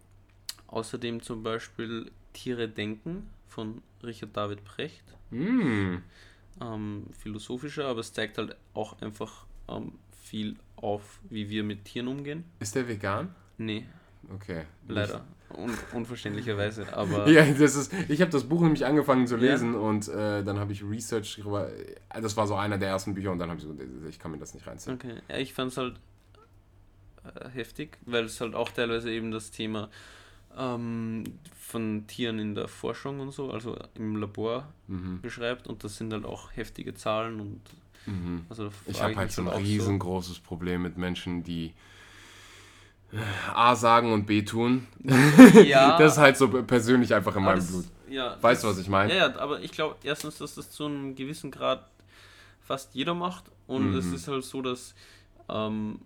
Speaker 1: außerdem zum Beispiel Tiere denken von Richard David Precht.
Speaker 2: Mm.
Speaker 1: Ähm, philosophischer, aber es zeigt halt auch einfach ähm, viel auf, wie wir mit Tieren umgehen.
Speaker 2: Ist der vegan?
Speaker 1: Nee,
Speaker 2: Okay.
Speaker 1: leider. Un unverständlicherweise, [laughs] aber
Speaker 2: Ja, das ist, ich habe das Buch nämlich angefangen zu
Speaker 1: Ja.
Speaker 2: lesen und äh, dann habe ich Research darüber. äh, Das war so einer der ersten Bücher und dann habe ich so, ich kann mir das nicht reinziehen.
Speaker 1: Okay, ja, ich fand es halt äh, heftig, weil es halt auch teilweise eben das Thema ähm, von Tieren in der Forschung und so, also im Labor
Speaker 2: Mhm.
Speaker 1: beschreibt und das sind halt auch heftige Zahlen und
Speaker 2: Mhm.
Speaker 1: also
Speaker 2: Ich habe halt so ein riesengroßes Problem mit Menschen, die äh, A sagen und B tun. [laughs]
Speaker 1: Ja,
Speaker 2: Das ist halt so persönlich einfach in meinem
Speaker 1: das-
Speaker 2: Blut.
Speaker 1: Ja,
Speaker 2: Weißt du, was ich meine?
Speaker 1: Ja, ja, aber ich glaube erstens, dass das zu einem gewissen Grad fast jeder macht und
Speaker 2: Mhm.
Speaker 1: es ist halt so, dass ähm,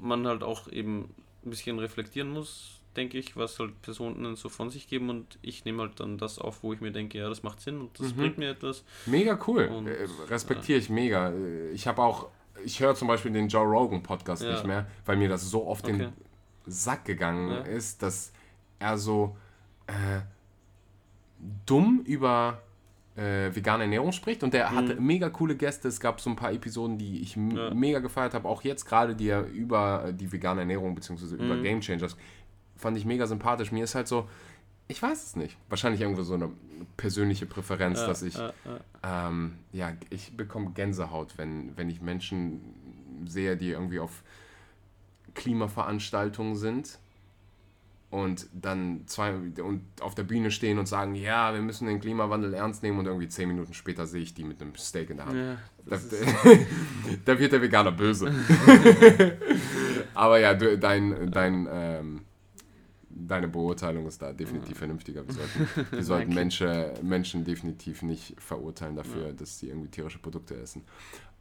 Speaker 1: man halt auch eben ein bisschen reflektieren muss, denke ich, was halt Personen so von sich geben und ich nehme halt dann das auf, wo ich mir denke, ja, das macht Sinn und das
Speaker 2: Mhm.
Speaker 1: bringt mir etwas.
Speaker 2: Mega cool.
Speaker 1: Und,
Speaker 2: äh, respektiere ich mega. Äh, Ich habe auch, ich höre zum Beispiel den Joe Rogan Podcast
Speaker 1: Ja.
Speaker 2: nicht mehr, weil mir das so oft
Speaker 1: Okay.
Speaker 2: den Sack gegangen
Speaker 1: Ja.
Speaker 2: ist, dass er so äh, dumm über äh, vegane Ernährung spricht und der hatte mega coole Gäste. Es gab so ein paar Episoden, die ich
Speaker 1: Ja.
Speaker 2: mega gefeiert habe, auch jetzt gerade, die er über äh, die vegane Ernährung bzw. über
Speaker 1: Mhm.
Speaker 2: Game Changers fand ich mega sympathisch. Mir ist halt so, ich weiß es nicht. Wahrscheinlich irgendwo so eine persönliche Präferenz,
Speaker 1: Ja,
Speaker 2: dass ich
Speaker 1: ja, ja.
Speaker 2: ähm, ja, ich bekomme Gänsehaut, wenn, wenn ich Menschen sehe, die irgendwie auf Klimaveranstaltungen sind und dann zwei und auf der Bühne stehen und sagen, ja, wir müssen den Klimawandel ernst nehmen und irgendwie zehn Minuten später sehe ich die mit einem Steak in der Hand.
Speaker 1: Ja,
Speaker 2: Da, [laughs] da wird der Veganer böse. [laughs] [laughs] Aber ja, dein, dein, ähm, deine Beurteilung ist da definitiv vernünftiger. Wir [laughs] sollten, wir sollten Menschen, Menschen definitiv nicht verurteilen dafür, dass sie irgendwie tierische Produkte essen.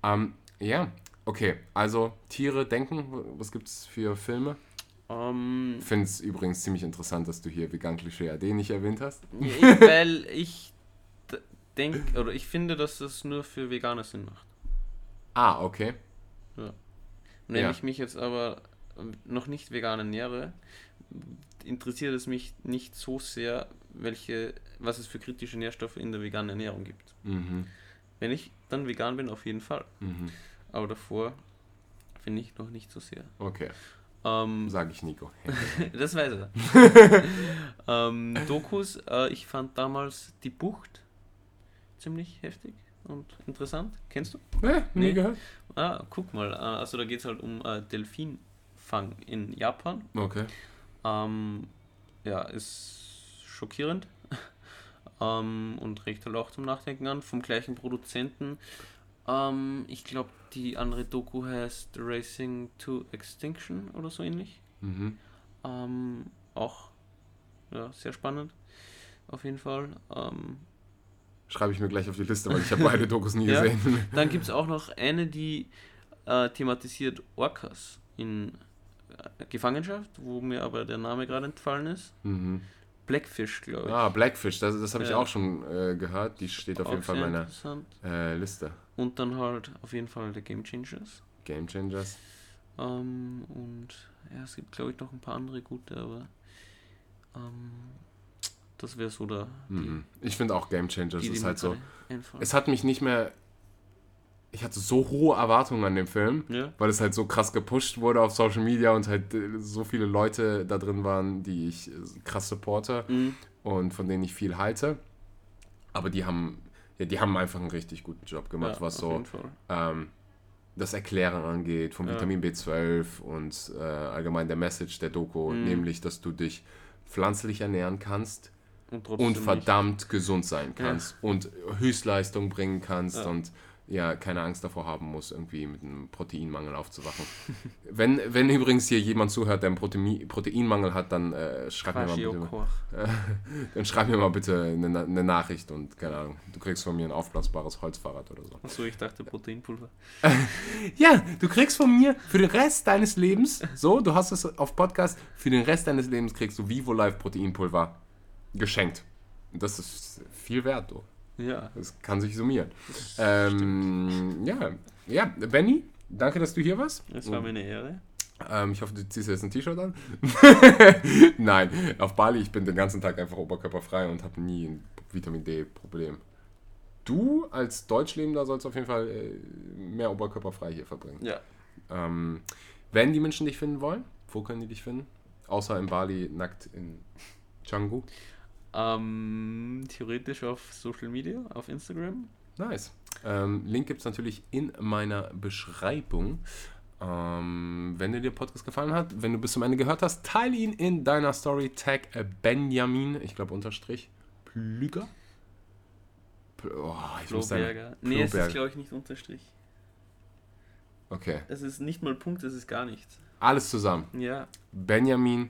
Speaker 2: Ähm, ja, okay. Also Tiere denken, was gibt es für Filme?
Speaker 1: ähm,
Speaker 2: Ich finde es übrigens ziemlich interessant, dass du hier Vegan Klischee AD nicht erwähnt hast.
Speaker 1: ich, [laughs] weil ich denke, oder ich finde, dass das nur für Veganer Sinn macht.
Speaker 2: Ah, okay.
Speaker 1: Und wenn
Speaker 2: Ja.
Speaker 1: ich mich jetzt aber ähm, noch nicht vegan ernähre, interessiert es mich nicht so sehr, welche, was es für kritische Nährstoffe in der veganen Ernährung gibt.
Speaker 2: Mhm.
Speaker 1: Wenn ich dann vegan bin, auf jeden Fall.
Speaker 2: Mhm.
Speaker 1: Aber davor finde ich noch nicht so sehr.
Speaker 2: Okay,
Speaker 1: Ähm,
Speaker 2: sage ich Nico. [laughs]
Speaker 1: das weiß er. [laughs] ähm, Dokus, äh, ich fand damals die Bucht ziemlich heftig und interessant. Kennst du?
Speaker 2: Äh, nie
Speaker 1: Nee.
Speaker 2: gehört?
Speaker 1: Ah, guck mal. Äh, also da geht es halt um äh, Delfinfang in Japan.
Speaker 2: Okay.
Speaker 1: Ähm, ja, ist schockierend. [laughs] ähm, und regt halt auch zum Nachdenken an. Vom gleichen Produzenten. Ähm, ich glaube, die andere Doku heißt Racing to Extinction oder so ähnlich.
Speaker 2: Mhm.
Speaker 1: Ähm, auch ja, sehr spannend. Auf jeden Fall. Ähm,
Speaker 2: Schreibe ich mir gleich auf die Liste, weil ich habe beide Dokus nie [laughs]
Speaker 1: Ja.
Speaker 2: gesehen.
Speaker 1: dann gibt es auch noch eine, die äh, thematisiert Orcas in Gefangenschaft, wo mir aber der Name gerade entfallen ist.
Speaker 2: Mhm.
Speaker 1: Blackfish, glaube ich.
Speaker 2: Ah, Blackfish, das, das habe ich
Speaker 1: Ja.
Speaker 2: auch schon äh, gehört. Die steht auf
Speaker 1: Auch
Speaker 2: jeden Fall in meiner äh, Liste.
Speaker 1: Und dann halt auf jeden Fall der Game Changers.
Speaker 2: Game Changers.
Speaker 1: Ähm, und ja, es gibt glaube ich noch ein paar andere gute, aber ähm, das wäre so der.
Speaker 2: Mhm. Ich finde auch Game Changers ist halt so.
Speaker 1: einfallen.
Speaker 2: Es hat mich nicht mehr. Ich hatte so hohe Erwartungen an den Film,
Speaker 1: ja,
Speaker 2: weil es halt so krass gepusht wurde auf Social Media und halt äh, so viele Leute da drin waren, die ich äh, krass supporte
Speaker 1: mhm.
Speaker 2: und von denen ich viel halte. Aber die haben, ja, die haben einfach einen richtig guten Job gemacht,
Speaker 1: ja,
Speaker 2: was so ähm, das Erklären angeht, vom
Speaker 1: Ja.
Speaker 2: Vitamin B12 und äh, allgemein der Message der Doku,
Speaker 1: Mhm.
Speaker 2: nämlich, dass du dich pflanzlich ernähren kannst
Speaker 1: Und
Speaker 2: und
Speaker 1: nicht-
Speaker 2: verdammt gesund sein kannst und Höchstleistung bringen kannst
Speaker 1: Ja.
Speaker 2: und ja, keine Angst davor haben musst, irgendwie mit einem Proteinmangel aufzuwachen. [laughs] wenn, wenn übrigens hier jemand zuhört, der einen Protein, Proteinmangel hat, dann äh, schreib mir mal bitte,
Speaker 1: Kwashiorkor. [laughs]
Speaker 2: dann schreib mir mal bitte eine, eine Nachricht und keine Ahnung, du kriegst von mir ein aufblasbares Holzfahrrad oder so.
Speaker 1: Achso, ich dachte Proteinpulver. [laughs]
Speaker 2: Ja, du kriegst von mir für den Rest deines Lebens, so, du hast es auf Podcast, für den Rest deines Lebens kriegst du Vivo Life Proteinpulver geschenkt. Und das ist viel wert, du.
Speaker 1: Ja.
Speaker 2: Das kann sich summieren. Ähm, ja, ja, Benny, danke, dass du hier warst.
Speaker 1: Es war mir eine Ehre.
Speaker 2: Ähm, ich hoffe, du ziehst jetzt ein T-Shirt an. [laughs] Nein, auf Bali, ich bin den ganzen Tag einfach oberkörperfrei und habe nie ein Vitamin D-Problem. Du als Deutschlebender sollst auf jeden Fall äh, mehr oberkörperfrei hier verbringen.
Speaker 1: Ja.
Speaker 2: Ähm, wenn die Menschen dich finden wollen, wo können die dich finden? Außer in Bali, nackt in Canggu.
Speaker 1: Ähm, theoretisch auf Social Media, auf Instagram.
Speaker 2: Nice. Ähm, Link gibt es natürlich in meiner Beschreibung. Ähm, wenn dir der Podcast gefallen hat, wenn du bis zum Ende gehört hast, teile ihn in deiner Story. Tag äh, Benjamin, ich glaube Unterstrich, Plüger. Pl oh, ich muss
Speaker 1: Floberger. Nee, es ist glaube ich nicht Unterstrich.
Speaker 2: Okay,
Speaker 1: Es ist nicht mal Punkt, es ist gar nichts.
Speaker 2: alles zusammen.
Speaker 1: Ja.
Speaker 2: Benjamin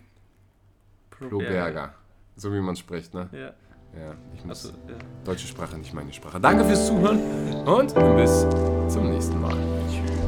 Speaker 1: Floberger.
Speaker 2: So wie man spricht, ne?
Speaker 1: Ja.
Speaker 2: Ja, ich muss.
Speaker 1: Also, ja.
Speaker 2: Deutsche Sprache, nicht meine Sprache. Danke fürs Zuhören und bis zum nächsten Mal.
Speaker 1: Tschüss.